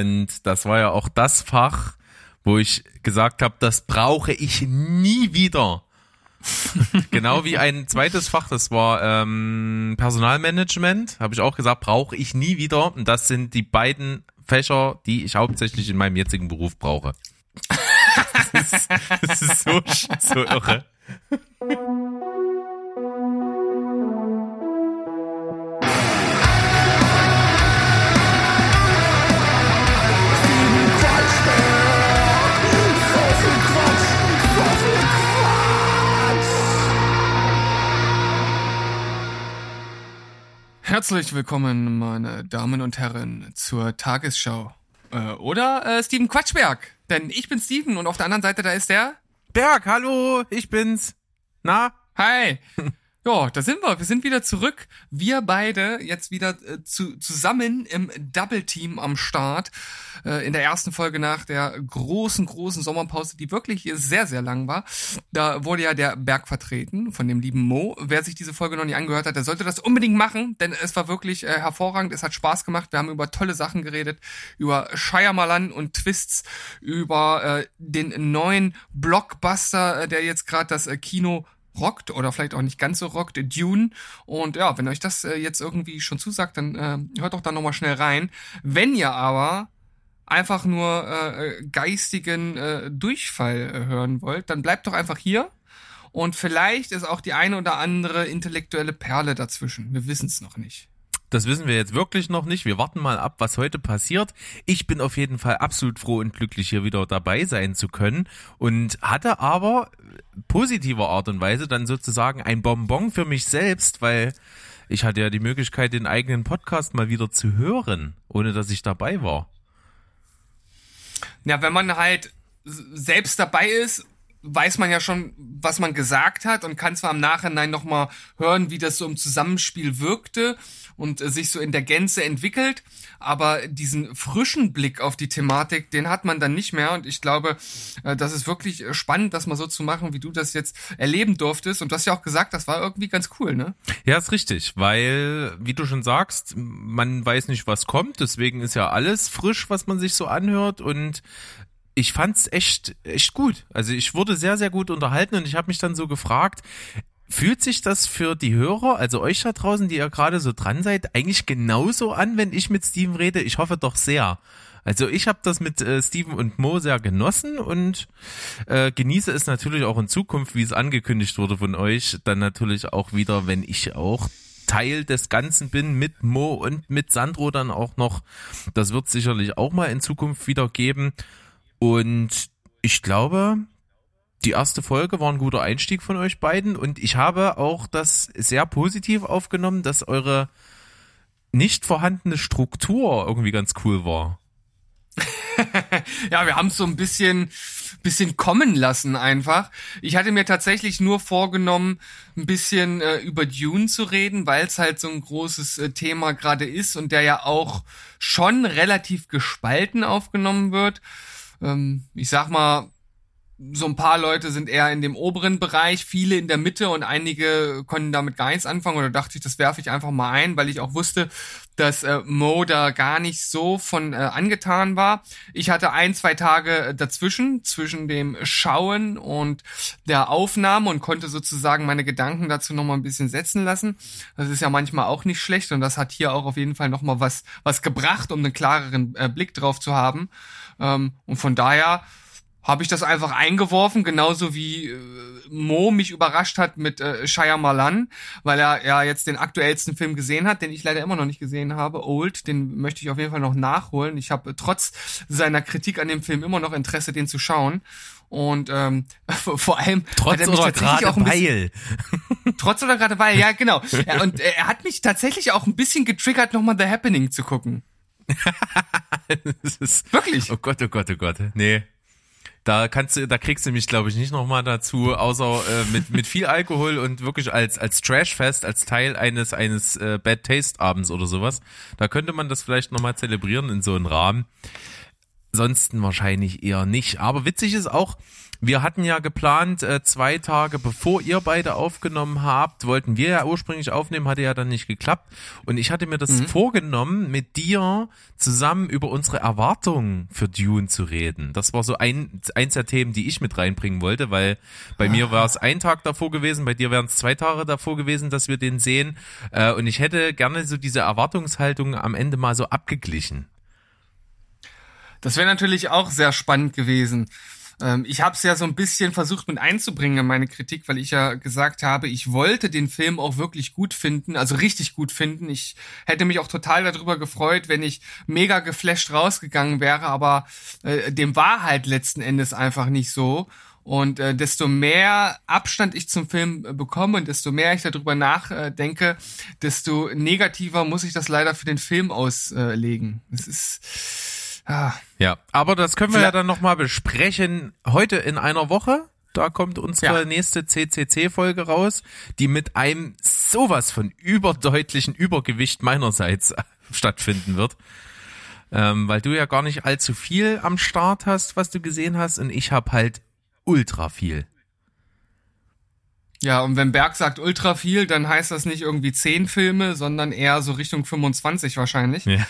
Und das war ja auch das Fach, wo ich gesagt habe, das brauche ich nie wieder. genau wie ein zweites Fach, das war ähm, Personalmanagement, habe ich auch gesagt, brauche ich nie wieder. Und das sind die beiden Fächer, die ich hauptsächlich in meinem jetzigen Beruf brauche. das, ist, das ist so, so irre. Herzlich willkommen, meine Damen und Herren, zur Tagesschau. Äh, oder äh, Steven Quatschberg. Denn ich bin Steven und auf der anderen Seite da ist der. Berg, hallo, ich bin's. Na? Hi. Ja, da sind wir. Wir sind wieder zurück. Wir beide jetzt wieder äh, zu, zusammen im Double Team am Start. Äh, in der ersten Folge nach der großen, großen Sommerpause, die wirklich sehr, sehr lang war. Da wurde ja der Berg vertreten von dem lieben Mo. Wer sich diese Folge noch nie angehört hat, der sollte das unbedingt machen, denn es war wirklich äh, hervorragend. Es hat Spaß gemacht. Wir haben über tolle Sachen geredet, über Shyamalan und Twists, über äh, den neuen Blockbuster, äh, der jetzt gerade das äh, Kino rockt oder vielleicht auch nicht ganz so rockt, Dune. Und ja, wenn euch das äh, jetzt irgendwie schon zusagt, dann äh, hört doch da nochmal schnell rein. Wenn ihr aber einfach nur äh, geistigen äh, Durchfall äh, hören wollt, dann bleibt doch einfach hier. Und vielleicht ist auch die eine oder andere intellektuelle Perle dazwischen. Wir wissen es noch nicht. Das wissen wir jetzt wirklich noch nicht. Wir warten mal ab, was heute passiert. Ich bin auf jeden Fall absolut froh und glücklich, hier wieder dabei sein zu können und hatte aber positiver Art und Weise dann sozusagen ein Bonbon für mich selbst, weil ich hatte ja die Möglichkeit, den eigenen Podcast mal wieder zu hören, ohne dass ich dabei war. Ja, wenn man halt selbst dabei ist weiß man ja schon, was man gesagt hat und kann zwar im Nachhinein nochmal hören, wie das so im Zusammenspiel wirkte und äh, sich so in der Gänze entwickelt, aber diesen frischen Blick auf die Thematik, den hat man dann nicht mehr. Und ich glaube, äh, das ist wirklich spannend, das mal so zu machen, wie du das jetzt erleben durftest. Und du hast ja auch gesagt, das war irgendwie ganz cool, ne? Ja, ist richtig, weil, wie du schon sagst, man weiß nicht, was kommt, deswegen ist ja alles frisch, was man sich so anhört. Und ich fand's echt, echt gut. Also ich wurde sehr, sehr gut unterhalten. Und ich habe mich dann so gefragt, fühlt sich das für die Hörer, also euch da draußen, die ihr gerade so dran seid, eigentlich genauso an, wenn ich mit Steven rede? Ich hoffe doch sehr. Also ich habe das mit äh, Steven und Mo sehr genossen und äh, genieße es natürlich auch in Zukunft, wie es angekündigt wurde von euch, dann natürlich auch wieder, wenn ich auch Teil des Ganzen bin mit Mo und mit Sandro dann auch noch. Das wird sicherlich auch mal in Zukunft wieder geben. Und ich glaube, die erste Folge war ein guter Einstieg von euch beiden und ich habe auch das sehr positiv aufgenommen, dass eure nicht vorhandene Struktur irgendwie ganz cool war. ja, wir haben es so ein bisschen, bisschen kommen lassen einfach. Ich hatte mir tatsächlich nur vorgenommen, ein bisschen äh, über Dune zu reden, weil es halt so ein großes äh, Thema gerade ist und der ja auch schon relativ gespalten aufgenommen wird ähm, ich sag mal, so ein paar Leute sind eher in dem oberen Bereich, viele in der Mitte und einige konnten damit gar nichts anfangen oder dachte ich, das werfe ich einfach mal ein, weil ich auch wusste, dass äh, Mo da gar nicht so von äh, angetan war. Ich hatte ein, zwei Tage dazwischen, zwischen dem Schauen und der Aufnahme und konnte sozusagen meine Gedanken dazu nochmal ein bisschen setzen lassen. Das ist ja manchmal auch nicht schlecht und das hat hier auch auf jeden Fall nochmal was, was gebracht, um einen klareren äh, Blick drauf zu haben. Ähm, und von daher habe ich das einfach eingeworfen, genauso wie äh, Mo mich überrascht hat mit äh, Malan, weil er ja jetzt den aktuellsten Film gesehen hat, den ich leider immer noch nicht gesehen habe, Old, den möchte ich auf jeden Fall noch nachholen. Ich habe trotz seiner Kritik an dem Film immer noch Interesse, den zu schauen. Und ähm, vor allem trotz oder gerade auch ein weil. trotz oder gerade weil, ja genau. Ja, und er hat mich tatsächlich auch ein bisschen getriggert, nochmal The Happening zu gucken. Wirklich? Oh Gott, oh Gott, oh Gott. Nee. Da kannst du, da kriegst du mich, glaube ich, nicht nochmal dazu, außer äh, mit, mit viel Alkohol und wirklich als, als Trashfest, als Teil eines, eines äh, Bad Taste Abends oder sowas. Da könnte man das vielleicht nochmal zelebrieren in so einem Rahmen. ansonsten wahrscheinlich eher nicht. Aber witzig ist auch, wir hatten ja geplant, äh, zwei Tage bevor ihr beide aufgenommen habt, wollten wir ja ursprünglich aufnehmen, hatte ja dann nicht geklappt. Und ich hatte mir das mhm. vorgenommen, mit dir zusammen über unsere Erwartungen für Dune zu reden. Das war so ein, eins der Themen, die ich mit reinbringen wollte, weil bei ah. mir war es ein Tag davor gewesen, bei dir wären es zwei Tage davor gewesen, dass wir den sehen. Äh, und ich hätte gerne so diese Erwartungshaltung am Ende mal so abgeglichen. Das wäre natürlich auch sehr spannend gewesen. Ähm, ich habe es ja so ein bisschen versucht mit einzubringen in meine Kritik, weil ich ja gesagt habe, ich wollte den Film auch wirklich gut finden, also richtig gut finden. Ich hätte mich auch total darüber gefreut, wenn ich mega geflasht rausgegangen wäre, aber äh, dem war halt letzten Endes einfach nicht so. Und äh, desto mehr Abstand ich zum Film äh, bekomme und desto mehr ich darüber nachdenke, desto negativer muss ich das leider für den Film auslegen. Es ist Ah. Ja, aber das können wir Vielleicht. ja dann nochmal besprechen. Heute in einer Woche, da kommt unsere ja. nächste CCC-Folge raus, die mit einem sowas von überdeutlichen Übergewicht meinerseits stattfinden wird. Ähm, weil du ja gar nicht allzu viel am Start hast, was du gesehen hast, und ich habe halt ultra viel. Ja, und wenn Berg sagt ultra viel, dann heißt das nicht irgendwie zehn Filme, sondern eher so Richtung 25 wahrscheinlich. Ja.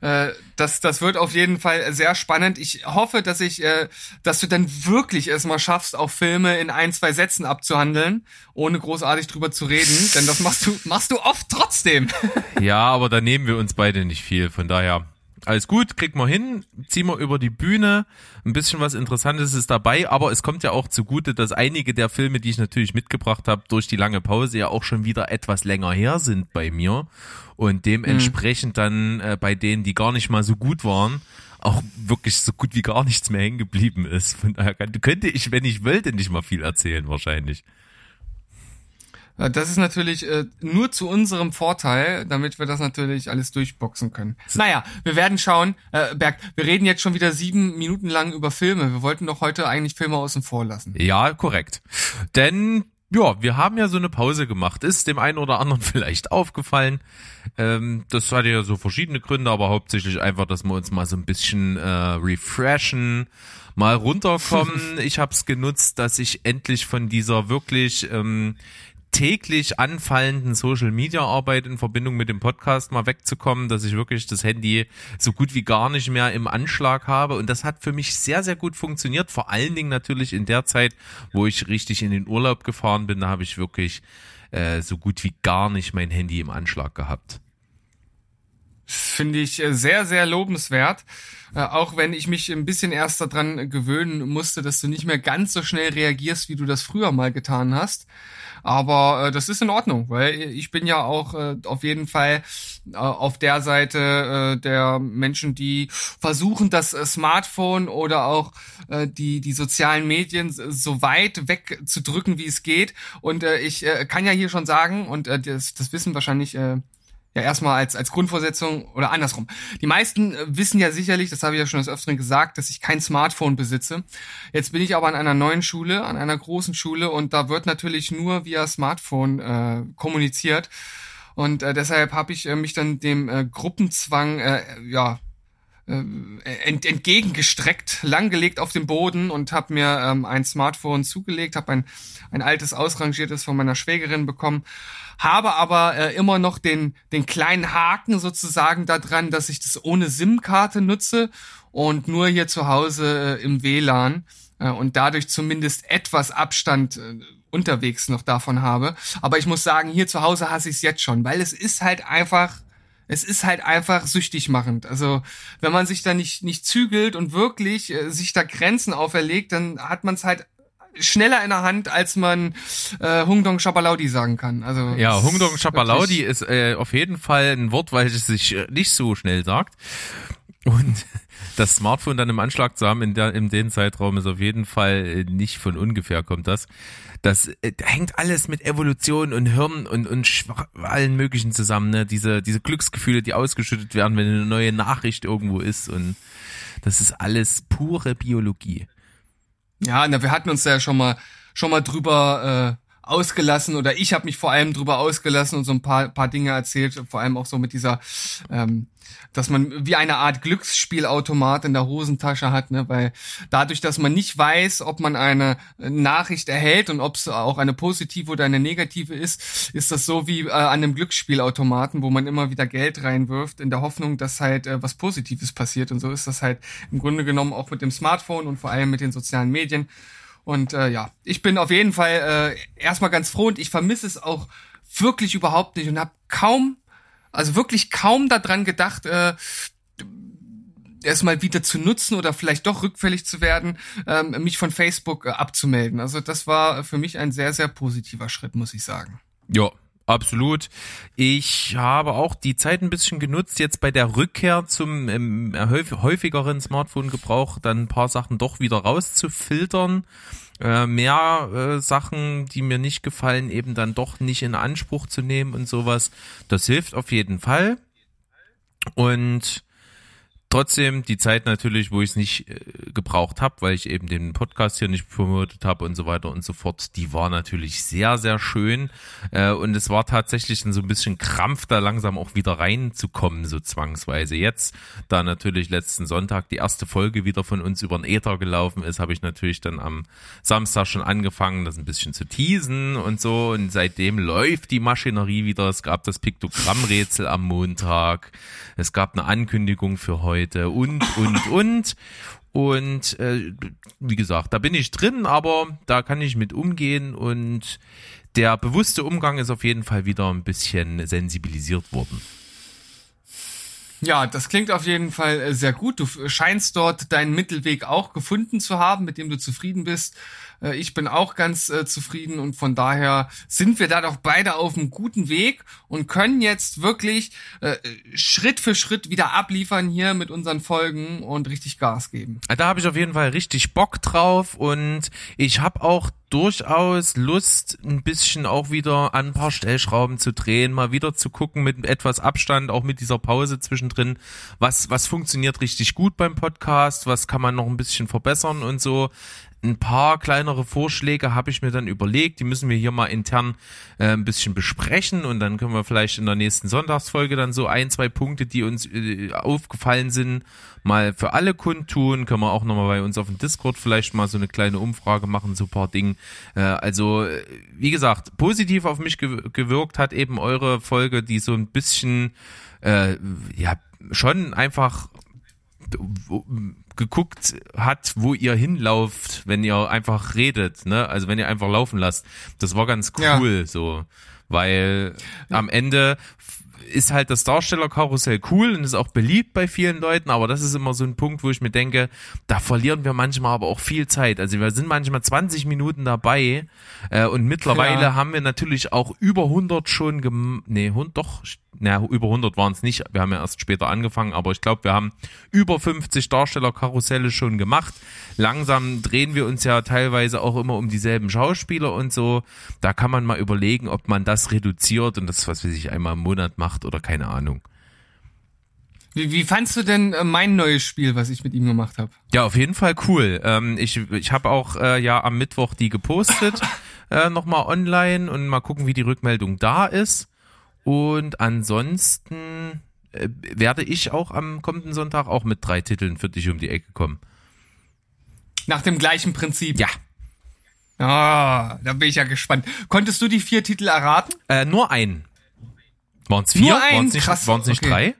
Äh, das, das wird auf jeden Fall sehr spannend. Ich hoffe, dass ich, äh, dass du dann wirklich es mal schaffst, auch Filme in ein, zwei Sätzen abzuhandeln, ohne großartig drüber zu reden. Denn das machst du, machst du oft trotzdem. ja, aber da nehmen wir uns beide nicht viel. Von daher alles gut, kriegt man hin, ziehen wir über die Bühne, ein bisschen was Interessantes ist dabei, aber es kommt ja auch zugute, dass einige der Filme, die ich natürlich mitgebracht habe, durch die lange Pause ja auch schon wieder etwas länger her sind bei mir und dementsprechend mhm. dann äh, bei denen, die gar nicht mal so gut waren, auch wirklich so gut wie gar nichts mehr hängen geblieben ist. Von daher könnte ich, wenn ich wollte, nicht mal viel erzählen wahrscheinlich. Äh, das ist natürlich äh, nur zu unserem Vorteil, damit wir das natürlich alles durchboxen können. Naja, wir werden schauen. Äh, Berg, wir reden jetzt schon wieder sieben Minuten lang über Filme. Wir wollten doch heute eigentlich Filme außen vor lassen. Ja, korrekt. Denn ja, wir haben ja so eine Pause gemacht. Ist dem einen oder anderen vielleicht aufgefallen. Ähm, das hatte ja so verschiedene Gründe, aber hauptsächlich einfach, dass wir uns mal so ein bisschen äh, refreshen, mal runterkommen. ich habe es genutzt, dass ich endlich von dieser wirklich ähm, täglich anfallenden Social Media Arbeit in Verbindung mit dem Podcast mal wegzukommen, dass ich wirklich das Handy so gut wie gar nicht mehr im Anschlag habe. Und das hat für mich sehr, sehr gut funktioniert. Vor allen Dingen natürlich in der Zeit, wo ich richtig in den Urlaub gefahren bin, da habe ich wirklich äh, so gut wie gar nicht mein Handy im Anschlag gehabt. Finde ich äh, sehr, sehr lobenswert. Äh, auch wenn ich mich ein bisschen erst daran gewöhnen musste, dass du nicht mehr ganz so schnell reagierst, wie du das früher mal getan hast. Aber äh, das ist in Ordnung, weil ich bin ja auch äh, auf jeden Fall äh, auf der Seite äh, der Menschen, die versuchen, das äh, Smartphone oder auch äh, die, die sozialen Medien so weit wegzudrücken, wie es geht. Und äh, ich äh, kann ja hier schon sagen, und äh, das, das wissen wahrscheinlich äh, ja erstmal als, als Grundvorsetzung oder andersrum. Die meisten äh, wissen ja sicherlich, das habe ich ja schon des Öfteren gesagt, dass ich kein Smartphone besitze. Jetzt bin ich aber an einer neuen Schule, an einer großen Schule und da wird natürlich nur via Smartphone äh, kommuniziert. Und äh, deshalb habe ich äh, mich dann dem äh, Gruppenzwang äh, ja ent, entgegengestreckt, langgelegt auf dem Boden und habe mir ähm, ein Smartphone zugelegt, habe ein, ein altes ausrangiertes von meiner Schwägerin bekommen habe aber äh, immer noch den, den kleinen Haken sozusagen daran, dass ich das ohne SIM-Karte nutze und nur hier zu Hause äh, im WLAN äh, und dadurch zumindest etwas Abstand äh, unterwegs noch davon habe. Aber ich muss sagen, hier zu Hause hasse ich es jetzt schon, weil es ist halt einfach es ist halt einfach süchtig machend. Also wenn man sich da nicht nicht zügelt und wirklich äh, sich da Grenzen auferlegt, dann hat man es halt schneller in der Hand, als man äh, Hungdong Shapalaudi sagen kann. Also ja, Hungdong Shapalaudi ist äh, auf jeden Fall ein Wort, weil es sich äh, nicht so schnell sagt. Und das Smartphone dann im Anschlag zu haben in, der, in dem Zeitraum ist auf jeden Fall äh, nicht von ungefähr kommt das. Das äh, hängt alles mit Evolution und Hirn und, und allen möglichen zusammen. Ne? Diese, diese Glücksgefühle, die ausgeschüttet werden, wenn eine neue Nachricht irgendwo ist. Und das ist alles pure Biologie. Ja, na, wir hatten uns ja schon mal schon mal drüber äh, ausgelassen oder ich habe mich vor allem drüber ausgelassen und so ein paar, paar Dinge erzählt, vor allem auch so mit dieser, ähm, dass man wie eine Art Glücksspielautomat in der Hosentasche hat, ne? weil dadurch, dass man nicht weiß, ob man eine Nachricht erhält und ob es auch eine positive oder eine negative ist, ist das so wie äh, an einem Glücksspielautomaten, wo man immer wieder Geld reinwirft, in der Hoffnung, dass halt äh, was Positives passiert. Und so ist das halt im Grunde genommen auch mit dem Smartphone und vor allem mit den sozialen Medien. Und äh, ja, ich bin auf jeden Fall äh, erstmal ganz froh und ich vermisse es auch wirklich überhaupt nicht und habe kaum, also wirklich kaum daran gedacht, äh, erstmal wieder zu nutzen oder vielleicht doch rückfällig zu werden, ähm, mich von Facebook äh, abzumelden. Also das war für mich ein sehr, sehr positiver Schritt, muss ich sagen. Ja, Absolut. Ich habe auch die Zeit ein bisschen genutzt, jetzt bei der Rückkehr zum ähm, häufigeren Smartphone-Gebrauch dann ein paar Sachen doch wieder rauszufiltern. Äh, mehr äh, Sachen, die mir nicht gefallen, eben dann doch nicht in Anspruch zu nehmen und sowas. Das hilft auf jeden Fall. Und trotzdem die Zeit natürlich, wo ich es nicht äh, gebraucht habe, weil ich eben den Podcast hier nicht promotet habe und so weiter und so fort, die war natürlich sehr, sehr schön. Äh, und es war tatsächlich so ein bisschen Krampf, da langsam auch wieder reinzukommen, so zwangsweise. Jetzt, da natürlich letzten Sonntag die erste Folge wieder von uns über den Äther gelaufen ist, habe ich natürlich dann am Samstag schon angefangen, das ein bisschen zu teasen und so. Und seitdem läuft die Maschinerie wieder. Es gab das Piktogrammrätsel am Montag. Es gab eine Ankündigung für heute heute und, und, und. Und äh, wie gesagt, da bin ich drin, aber da kann ich mit umgehen und der bewusste Umgang ist auf jeden Fall wieder ein bisschen sensibilisiert worden. Ja, das klingt auf jeden Fall äh, sehr gut. Du scheinst dort deinen Mittelweg auch gefunden zu haben, mit dem du zufrieden bist. Äh, ich bin auch ganz äh, zufrieden und von daher sind wir da doch beide auf einem guten Weg und können jetzt wirklich äh, Schritt für Schritt wieder abliefern hier mit unseren Folgen und richtig Gas geben. Da habe ich auf jeden Fall richtig Bock drauf und ich habe auch durchaus Lust, ein bisschen auch wieder an ein paar Stellschrauben zu drehen, mal wieder zu gucken mit etwas Abstand, auch mit dieser Pause zwischendrin, was, was funktioniert richtig gut beim Podcast, was kann man noch ein bisschen verbessern und so ein paar kleinere Vorschläge habe ich mir dann überlegt. Die müssen wir hier mal intern äh, ein bisschen besprechen und dann können wir vielleicht in der nächsten Sonntagsfolge dann so ein, zwei Punkte, die uns äh, aufgefallen sind, mal für alle kundtun. Können wir auch nochmal bei uns auf dem Discord vielleicht mal so eine kleine Umfrage machen, so ein paar Dinge. Äh, also, wie gesagt, positiv auf mich gewirkt hat eben eure Folge, die so ein bisschen, äh, ja, schon einfach geguckt hat, wo ihr hinlauft, wenn ihr einfach redet, ne? Also wenn ihr einfach laufen lasst. Das war ganz cool ja. so, weil am Ende ist halt das Darstellerkarussell cool und ist auch beliebt bei vielen Leuten, aber das ist immer so ein Punkt, wo ich mir denke, da verlieren wir manchmal aber auch viel Zeit. Also wir sind manchmal 20 Minuten dabei äh, und mittlerweile ja. haben wir natürlich auch über 100 schon, gem nee, doch, naja, über 100 waren es nicht, wir haben ja erst später angefangen, aber ich glaube, wir haben über 50 Darstellerkarusselle schon gemacht. Langsam drehen wir uns ja teilweise auch immer um dieselben Schauspieler und so. Da kann man mal überlegen, ob man das reduziert und das, was wir sich einmal im Monat macht oder keine Ahnung. Wie, wie fandst du denn äh, mein neues Spiel, was ich mit ihm gemacht habe? Ja, auf jeden Fall cool. Ähm, ich ich habe auch äh, ja am Mittwoch die gepostet, äh, nochmal online und mal gucken, wie die Rückmeldung da ist. Und ansonsten äh, werde ich auch am kommenden Sonntag auch mit drei Titeln für dich um die Ecke kommen. Nach dem gleichen Prinzip. Ja. Ah, da bin ich ja gespannt. Konntest du die vier Titel erraten? Äh, nur einen. Waren es vier? Nur ein? Waren's nicht, Krass. Waren's nicht okay. drei?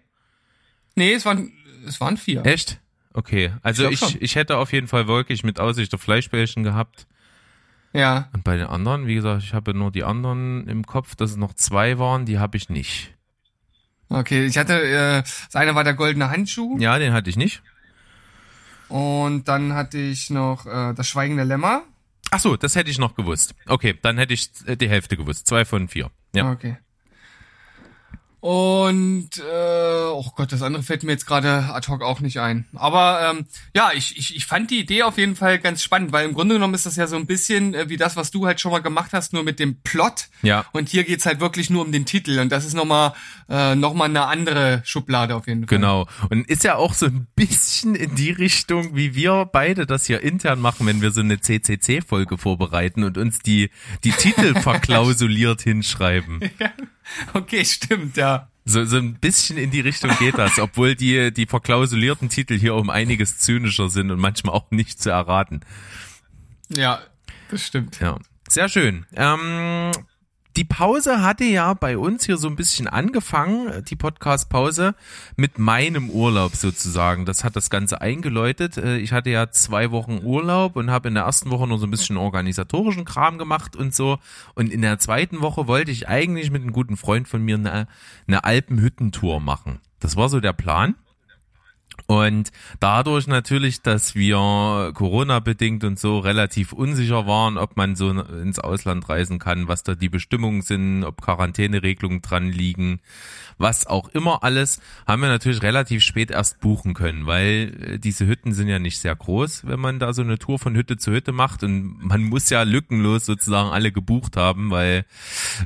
Nee, es waren, es waren vier. Echt? Okay. Also ich, ich, ich, hätte auf jeden Fall wirklich mit Aussicht auf Fleischbällchen gehabt. Ja. Und bei den anderen, wie gesagt, ich habe nur die anderen im Kopf, dass es noch zwei waren, die habe ich nicht. Okay, ich hatte, äh, das eine war der goldene Handschuh. Ja, den hatte ich nicht. Und dann hatte ich noch äh, das schweigende Lämmer. Ach so, das hätte ich noch gewusst. Okay, dann hätte ich äh, die Hälfte gewusst. Zwei von vier. Ja. Okay. Und äh, oh Gott, das andere fällt mir jetzt gerade ad hoc auch nicht ein. Aber ähm, ja, ich, ich, ich fand die Idee auf jeden Fall ganz spannend, weil im Grunde genommen ist das ja so ein bisschen äh, wie das, was du halt schon mal gemacht hast, nur mit dem Plot. Ja. Und hier geht's halt wirklich nur um den Titel. Und das ist nochmal äh, noch mal eine andere Schublade auf jeden Fall. Genau. Und ist ja auch so ein bisschen in die Richtung, wie wir beide das hier intern machen, wenn wir so eine CCC-Folge vorbereiten und uns die, die Titel verklausuliert hinschreiben. Ja. Okay, stimmt, ja. So, so ein bisschen in die Richtung geht das, obwohl die, die verklausulierten Titel hier um einiges zynischer sind und manchmal auch nicht zu erraten. Ja, das stimmt. Ja, sehr schön. Ähm, die Pause hatte ja bei uns hier so ein bisschen angefangen, die Podcast-Pause, mit meinem Urlaub sozusagen. Das hat das Ganze eingeläutet. Äh, ich hatte ja zwei Wochen Urlaub und habe in der ersten Woche nur so ein bisschen organisatorischen Kram gemacht und so. Und in der zweiten Woche wollte ich eigentlich mit einem guten Freund von mir eine, eine Alpenhüttentour machen. Das war so der Plan. Und dadurch natürlich, dass wir Corona-bedingt und so relativ unsicher waren, ob man so ins Ausland reisen kann, was da die Bestimmungen sind, ob Quarantäneregelungen dran liegen, was auch immer alles, haben wir natürlich relativ spät erst buchen können, weil äh, diese Hütten sind ja nicht sehr groß, wenn man da so eine Tour von Hütte zu Hütte macht und man muss ja lückenlos sozusagen alle gebucht haben, weil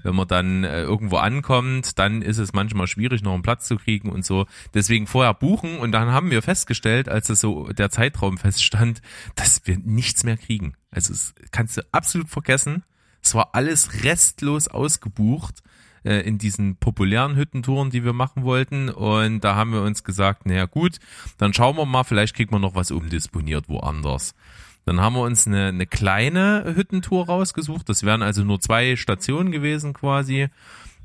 wenn man dann äh, irgendwo ankommt, dann ist es manchmal schwierig, noch einen Platz zu kriegen und so. Deswegen vorher buchen und dann haben wir festgestellt, als es so der Zeitraum feststand, dass wir nichts mehr kriegen. Also das kannst du absolut vergessen. Es war alles restlos ausgebucht äh, in diesen populären Hüttentouren, die wir machen wollten. Und da haben wir uns gesagt, naja gut, dann schauen wir mal, vielleicht kriegt man noch was umdisponiert woanders. Dann haben wir uns eine, eine kleine Hüttentour rausgesucht. Das wären also nur zwei Stationen gewesen quasi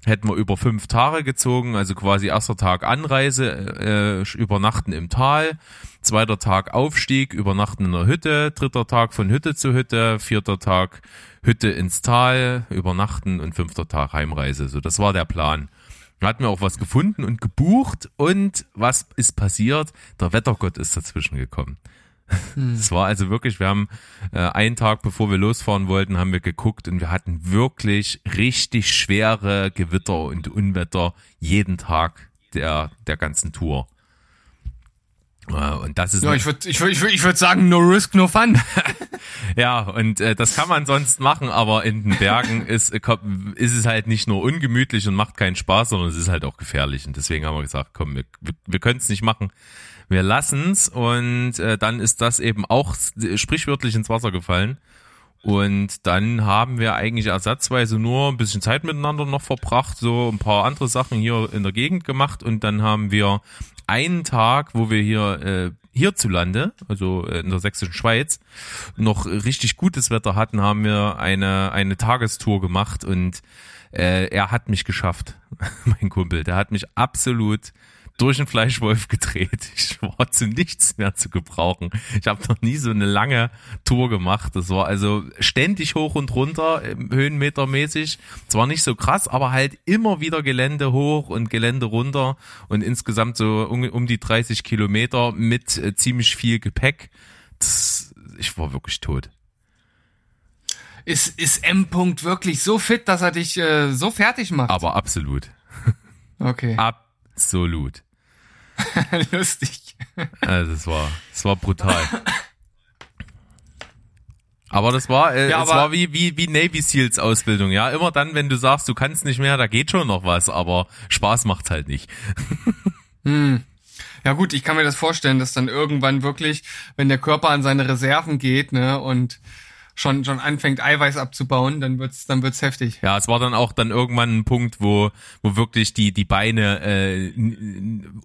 hätten wir über fünf Tage gezogen, also quasi erster Tag Anreise, äh, übernachten im Tal, zweiter Tag Aufstieg, übernachten in der Hütte, dritter Tag von Hütte zu Hütte, vierter Tag Hütte ins Tal, übernachten und fünfter Tag Heimreise. So, das war der Plan. Da hatten wir auch was gefunden und gebucht und was ist passiert? Der Wettergott ist dazwischen gekommen. Hm. Es war also wirklich, wir haben äh, einen Tag bevor wir losfahren wollten, haben wir geguckt und wir hatten wirklich richtig schwere Gewitter und Unwetter jeden Tag der, der ganzen Tour. Äh, und das ist ja, ich würde ich würd, ich würd, ich würd sagen, no risk, no fun. ja, und äh, das kann man sonst machen, aber in den Bergen ist, ist es halt nicht nur ungemütlich und macht keinen Spaß, sondern es ist halt auch gefährlich. Und deswegen haben wir gesagt, komm, wir, wir, wir können es nicht machen wir lassen's und äh, dann ist das eben auch sprichwörtlich ins Wasser gefallen. Und dann haben wir eigentlich ersatzweise nur ein bisschen Zeit miteinander noch verbracht, so ein paar andere Sachen hier in der Gegend gemacht und dann haben wir einen Tag, wo wir hier äh, hierzulande, also in der sächsischen Schweiz, noch richtig gutes Wetter hatten, haben wir eine eine Tagestour gemacht und äh, er hat mich geschafft, mein Kumpel. Der hat mich absolut durch den Fleischwolf gedreht. Ich war zu nichts mehr zu gebrauchen. Ich habe noch nie so eine lange Tour gemacht. Das war also ständig hoch und runter, höhenmetermäßig. Zwar nicht so krass, aber halt immer wieder Gelände hoch und Gelände runter und insgesamt so um, um die 30 Kilometer mit äh, ziemlich viel Gepäck. Das, ich war wirklich tot. Ist, ist M. -Punkt wirklich so fit, dass er dich äh, so fertig macht? Aber absolut. Okay. Absolut. Lustig. Also es war, es war brutal. Aber das war, äh, ja, es war wie, wie, wie Navy Seals Ausbildung, ja. Immer dann, wenn du sagst, du kannst nicht mehr, da geht schon noch was, aber Spaß macht's halt nicht. Hm. Ja gut, ich kann mir das vorstellen, dass dann irgendwann wirklich, wenn der Körper an seine Reserven geht, ne, und schon schon anfängt Eiweiß abzubauen, dann wird's dann wird's heftig. Ja, es war dann auch dann irgendwann ein Punkt, wo wo wirklich die die Beine äh,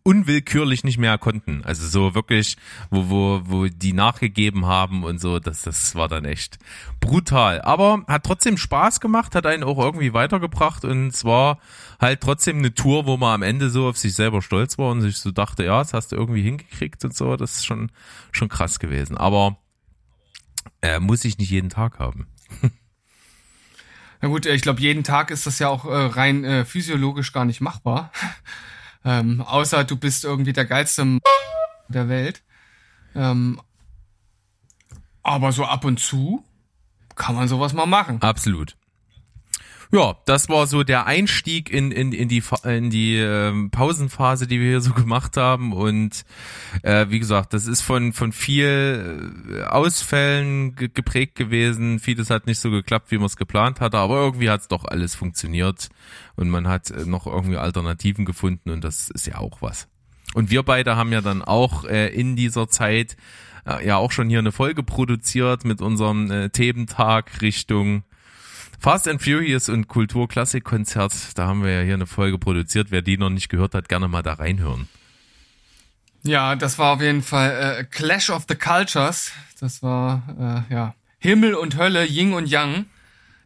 unwillkürlich nicht mehr konnten. Also so wirklich, wo wo wo die nachgegeben haben und so, das das war dann echt brutal. Aber hat trotzdem Spaß gemacht, hat einen auch irgendwie weitergebracht und es war halt trotzdem eine Tour, wo man am Ende so auf sich selber stolz war und sich so dachte, ja, das hast du irgendwie hingekriegt und so. Das ist schon schon krass gewesen. Aber äh, muss ich nicht jeden Tag haben. Na gut, ich glaube, jeden Tag ist das ja auch äh, rein äh, physiologisch gar nicht machbar. ähm, außer du bist irgendwie der geilste der Welt. Ähm, aber so ab und zu kann man sowas mal machen. Absolut. Ja, das war so der Einstieg in, in, in die, in die ähm, Pausenphase, die wir hier so gemacht haben. Und äh, wie gesagt, das ist von, von viel äh, Ausfällen ge geprägt gewesen. Vieles hat nicht so geklappt, wie man es geplant hatte, aber irgendwie hat es doch alles funktioniert und man hat äh, noch irgendwie Alternativen gefunden und das ist ja auch was. Und wir beide haben ja dann auch äh, in dieser Zeit äh, ja auch schon hier eine Folge produziert mit unserem äh, Thementag Richtung Fast and Furious und Kulturklassikkonzert, da haben wir ja hier eine Folge produziert. Wer die noch nicht gehört hat, gerne mal da reinhören. Ja, das war auf jeden Fall äh, Clash of the Cultures. Das war äh, ja Himmel und Hölle, Ying und Yang.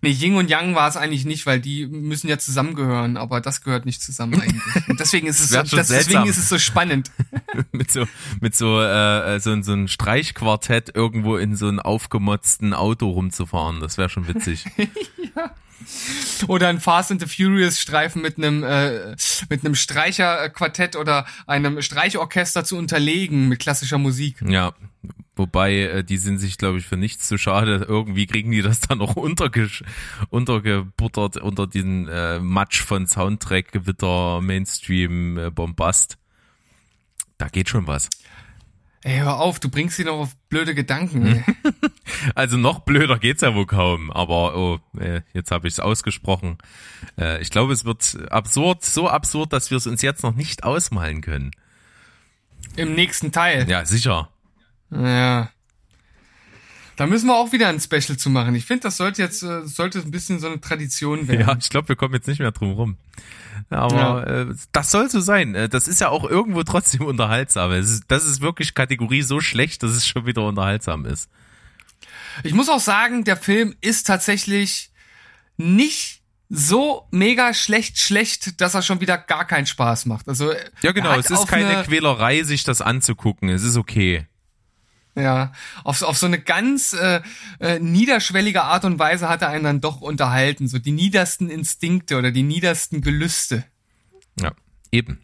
Nee, Ying und Yang war es eigentlich nicht, weil die müssen ja zusammengehören, aber das gehört nicht zusammen eigentlich. Und deswegen ist es so, das, deswegen ist es so spannend. mit so mit so äh, so, so ein Streichquartett irgendwo in so einem aufgemotzten Auto rumzufahren, das wäre schon witzig. ja. Oder ein Fast and the Furious Streifen mit einem äh, mit einem Streicherquartett oder einem Streichorchester zu unterlegen mit klassischer Musik. Ja, Wobei, äh, die sind sich, glaube ich, für nichts zu schade. Irgendwie kriegen die das dann noch untergesch untergebuttert unter diesen äh, Matsch von Soundtrack, Gewitter, Mainstream, äh, Bombast. Da geht schon was. Ey, hör auf, du bringst sie noch auf blöde Gedanken. also noch blöder geht's ja wohl kaum, aber oh, äh, jetzt habe ich es ausgesprochen. Äh, ich glaube, es wird absurd, so absurd, dass wir es uns jetzt noch nicht ausmalen können. Im nächsten Teil. Ja, sicher. Ja. Da müssen wir auch wieder ein Special zu machen. Ich finde, das sollte jetzt äh, sollte ein bisschen so eine Tradition werden. Ja, ich glaube, wir kommen jetzt nicht mehr drum rum. Aber ja. äh, das soll so sein. Das ist ja auch irgendwo trotzdem unterhaltsam. Das ist, das ist wirklich Kategorie so schlecht, dass es schon wieder unterhaltsam ist. Ich muss auch sagen, der Film ist tatsächlich nicht so mega schlecht schlecht, dass er schon wieder gar keinen Spaß macht. Also ja genau, es ist keine Quälerei, sich das anzugucken. Es ist okay. Ja, auf, auf so eine ganz äh, äh, niederschwellige Art und Weise hat er einen dann doch unterhalten. So die niedersten Instinkte oder die niedersten Gelüste. Ja, eben.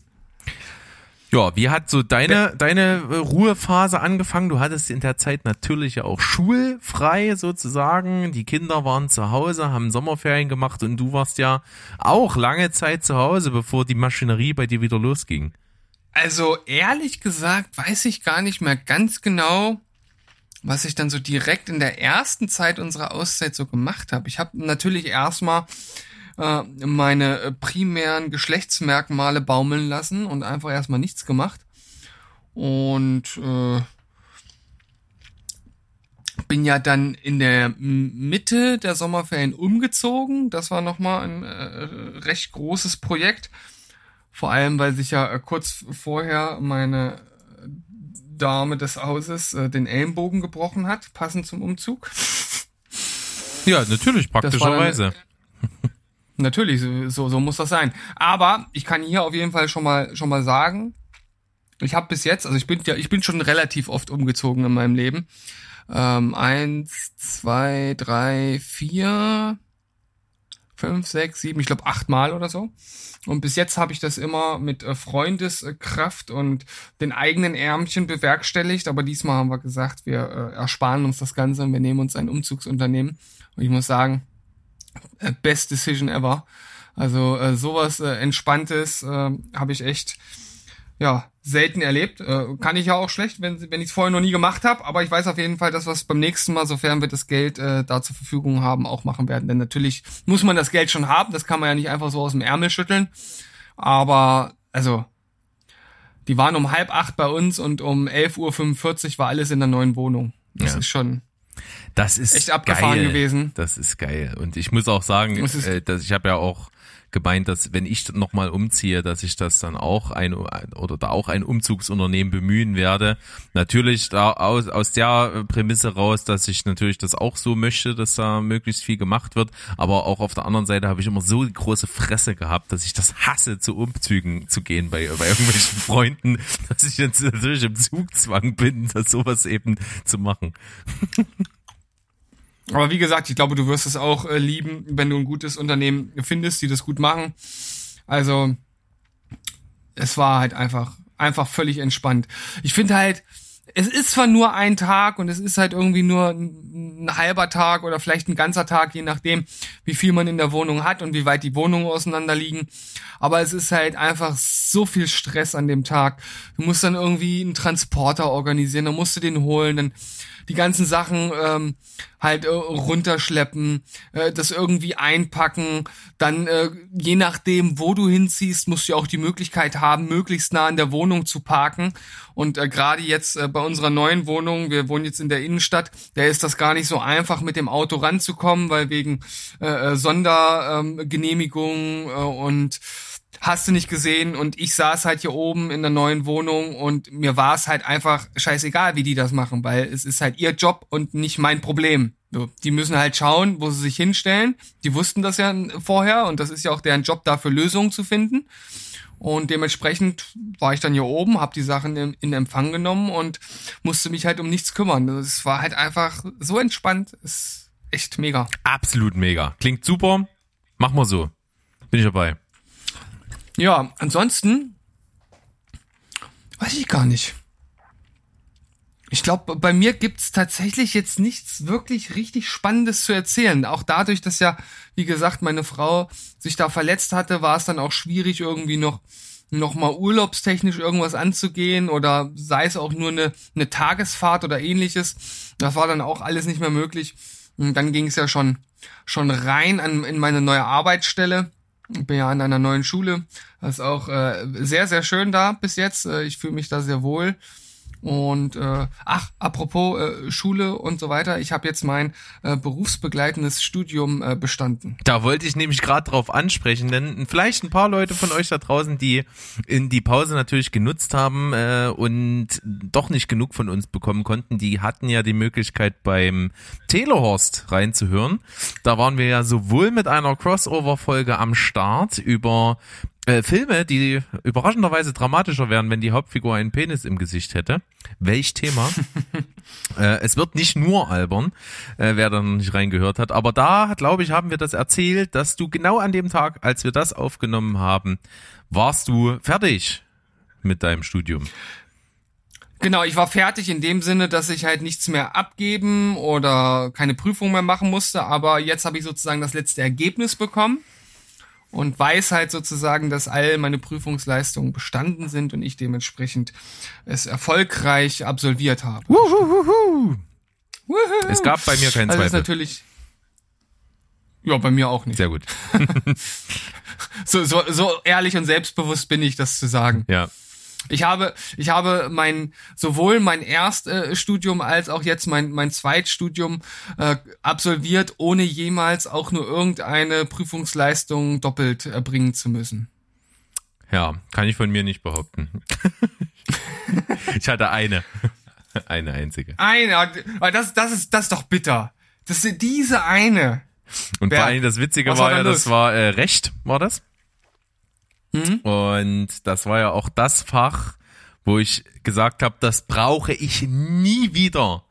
Ja, wie hat so deine, deine äh, Ruhephase angefangen? Du hattest in der Zeit natürlich ja auch schulfrei sozusagen. Die Kinder waren zu Hause, haben Sommerferien gemacht und du warst ja auch lange Zeit zu Hause, bevor die Maschinerie bei dir wieder losging. Also ehrlich gesagt weiß ich gar nicht mehr ganz genau, was ich dann so direkt in der ersten Zeit unserer Auszeit so gemacht habe. Ich habe natürlich erstmal äh, meine äh, primären Geschlechtsmerkmale baumeln lassen und einfach erstmal nichts gemacht. Und äh, bin ja dann in der Mitte der Sommerferien umgezogen. Das war nochmal ein äh, recht großes Projekt. Vor allem, weil sich ja äh, kurz vorher meine Dame des Hauses äh, den Ellenbogen gebrochen hat, passend zum Umzug. Ja, natürlich, praktischerweise. Natürlich, so, so muss das sein. Aber ich kann hier auf jeden Fall schon mal, schon mal sagen, ich habe bis jetzt, also ich bin ja, ich bin schon relativ oft umgezogen in meinem Leben. Ähm, eins, zwei, drei, vier, fünf, sechs, sieben, ich glaube achtmal oder so. Und bis jetzt habe ich das immer mit äh, Freundeskraft und den eigenen Ärmchen bewerkstelligt. Aber diesmal haben wir gesagt, wir äh, ersparen uns das Ganze und wir nehmen uns ein Umzugsunternehmen. Und ich muss sagen, best decision ever. Also äh, sowas äh, Entspanntes äh, habe ich echt ja, selten erlebt. Äh, kann ich ja auch schlecht, wenn, wenn ich es vorher noch nie gemacht habe. Aber ich weiß auf jeden Fall, dass wir es beim nächsten Mal, sofern wir das Geld äh, da zur Verfügung haben, auch machen werden. Denn natürlich muss man das Geld schon haben. Das kann man ja nicht einfach so aus dem Ärmel schütteln. Aber, also, die waren um halb acht bei uns und um 11.45 Uhr war alles in der neuen Wohnung. Das ja. ist schon das ist echt abgefahren geil. gewesen. Das ist geil. Und ich muss auch sagen, äh, dass ich habe ja auch gemeint, dass wenn ich nochmal umziehe, dass ich das dann auch ein oder da auch ein Umzugsunternehmen bemühen werde. Natürlich da aus, aus der Prämisse raus, dass ich natürlich das auch so möchte, dass da möglichst viel gemacht wird. Aber auch auf der anderen Seite habe ich immer so große Fresse gehabt, dass ich das hasse, zu Umzügen zu gehen bei, bei irgendwelchen Freunden, dass ich jetzt natürlich im Zugzwang bin, das sowas eben zu machen. Aber wie gesagt, ich glaube, du wirst es auch äh, lieben, wenn du ein gutes Unternehmen findest, die das gut machen. Also, es war halt einfach, einfach völlig entspannt. Ich finde halt, es ist zwar nur ein Tag und es ist halt irgendwie nur ein, halber Tag oder vielleicht ein ganzer Tag, je nachdem, wie viel man in der Wohnung hat und wie weit die Wohnungen auseinander liegen. Aber es ist halt einfach so viel Stress an dem Tag. Du musst dann irgendwie einen Transporter organisieren, dann musst du den holen, dann die ganzen Sachen ähm, halt äh, runterschleppen, äh, das irgendwie einpacken. Dann äh, je nachdem, wo du hinziehst, musst du auch die Möglichkeit haben, möglichst nah an der Wohnung zu parken. Und äh, gerade jetzt äh, bei unserer neuen Wohnung, wir wohnen jetzt in der Innenstadt, da ist das gar nicht so einfach, mit dem Auto ranzukommen, weil wegen äh, äh Sondergenehmigungen äh, und hast du nicht gesehen und ich saß halt hier oben in der neuen Wohnung und mir war es halt einfach scheißegal, wie die das machen, weil es ist halt ihr Job und nicht mein Problem. Die müssen halt schauen, wo sie sich hinstellen. Die wussten das ja vorher und das ist ja auch deren Job, dafür Lösungen zu finden. Und dementsprechend war ich dann hier oben, habe die Sachen in, in, Empfang genommen und musste mich halt um nichts kümmern. Es war halt einfach so entspannt. Ist echt mega. Absolut mega. Klingt super. Mach mal so. Bin ich dabei. Ja, ansonsten weiß ich gar nicht. Ich glaube, bei mir gibt's tatsächlich jetzt nichts wirklich richtig Spannendes zu erzählen. Auch dadurch, dass ja, wie gesagt, meine Frau sich da verletzt hatte, war es dann auch schwierig, irgendwie noch noch mal urlaubstechnisch irgendwas anzugehen oder sei es auch nur eine, eine Tagesfahrt oder ähnliches. Das war dann auch alles nicht mehr möglich. Und dann ging es ja schon schon rein an, in meine neue Arbeitsstelle. Bin ja an einer neuen Schule. Das ist auch äh, sehr, sehr schön da bis jetzt. Äh, ich fühle mich da sehr wohl. Und äh, ach, apropos äh, Schule und so weiter, ich habe jetzt mein äh, berufsbegleitendes Studium äh, bestanden. Da wollte ich nämlich gerade drauf ansprechen, denn vielleicht ein paar Leute von euch da draußen, die in die Pause natürlich genutzt haben äh, und doch nicht genug von uns bekommen konnten, die hatten ja die Möglichkeit beim Telehorst reinzuhören. Da waren wir ja sowohl mit einer Crossover-Folge am Start über äh, Filme, die überraschenderweise dramatischer wären, wenn die Hauptfigur einen Penis im Gesicht hätte. Welch Thema? äh, es wird nicht nur albern, äh, wer da noch nicht reingehört hat. Aber da, glaube ich, haben wir das erzählt, dass du genau an dem Tag, als wir das aufgenommen haben, warst du fertig mit deinem Studium. Genau, ich war fertig in dem Sinne, dass ich halt nichts mehr abgeben oder keine Prüfung mehr machen musste, aber jetzt habe ich sozusagen das letzte Ergebnis bekommen und weiß halt sozusagen, dass all meine Prüfungsleistungen bestanden sind und ich dementsprechend es erfolgreich absolviert habe. Wuhuhuhu. Wuhu. Es gab bei mir keinen also Zweifel. Ist natürlich ja, bei mir auch nicht. Sehr gut. so, so, so ehrlich und selbstbewusst bin ich, das zu sagen. Ja. Ich habe, ich habe mein, sowohl mein Erststudium als auch jetzt mein, mein Zweitstudium äh, absolviert, ohne jemals auch nur irgendeine Prüfungsleistung doppelt erbringen zu müssen. Ja, kann ich von mir nicht behaupten. ich hatte eine. Eine einzige. Eine, das, das ist, das ist doch bitter. Das ist diese eine. Und Wer, vor allem das Witzige war ja, das war äh, Recht, war das? Mhm. Und das war ja auch das Fach, wo ich gesagt habe, das brauche ich nie wieder.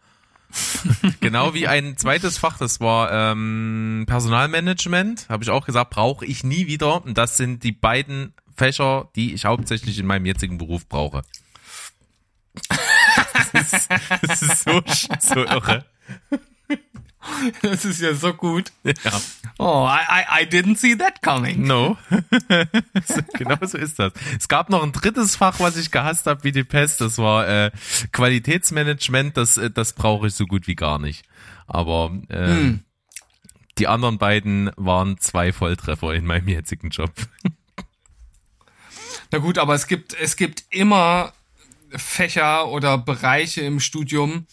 genau wie ein zweites Fach, das war ähm, Personalmanagement, habe ich auch gesagt, brauche ich nie wieder. Und das sind die beiden Fächer, die ich hauptsächlich in meinem jetzigen Beruf brauche. das, ist, das ist so, so irre. Das ist ja so gut. Ja. Oh, I, I didn't see that coming. No. genau so ist das. Es gab noch ein drittes Fach, was ich gehasst habe wie die Pest. Das war äh, Qualitätsmanagement. Das, äh, das brauche ich so gut wie gar nicht. Aber äh, hm. die anderen beiden waren zwei Volltreffer in meinem jetzigen Job. Na gut, aber es gibt, es gibt immer Fächer oder Bereiche im Studium,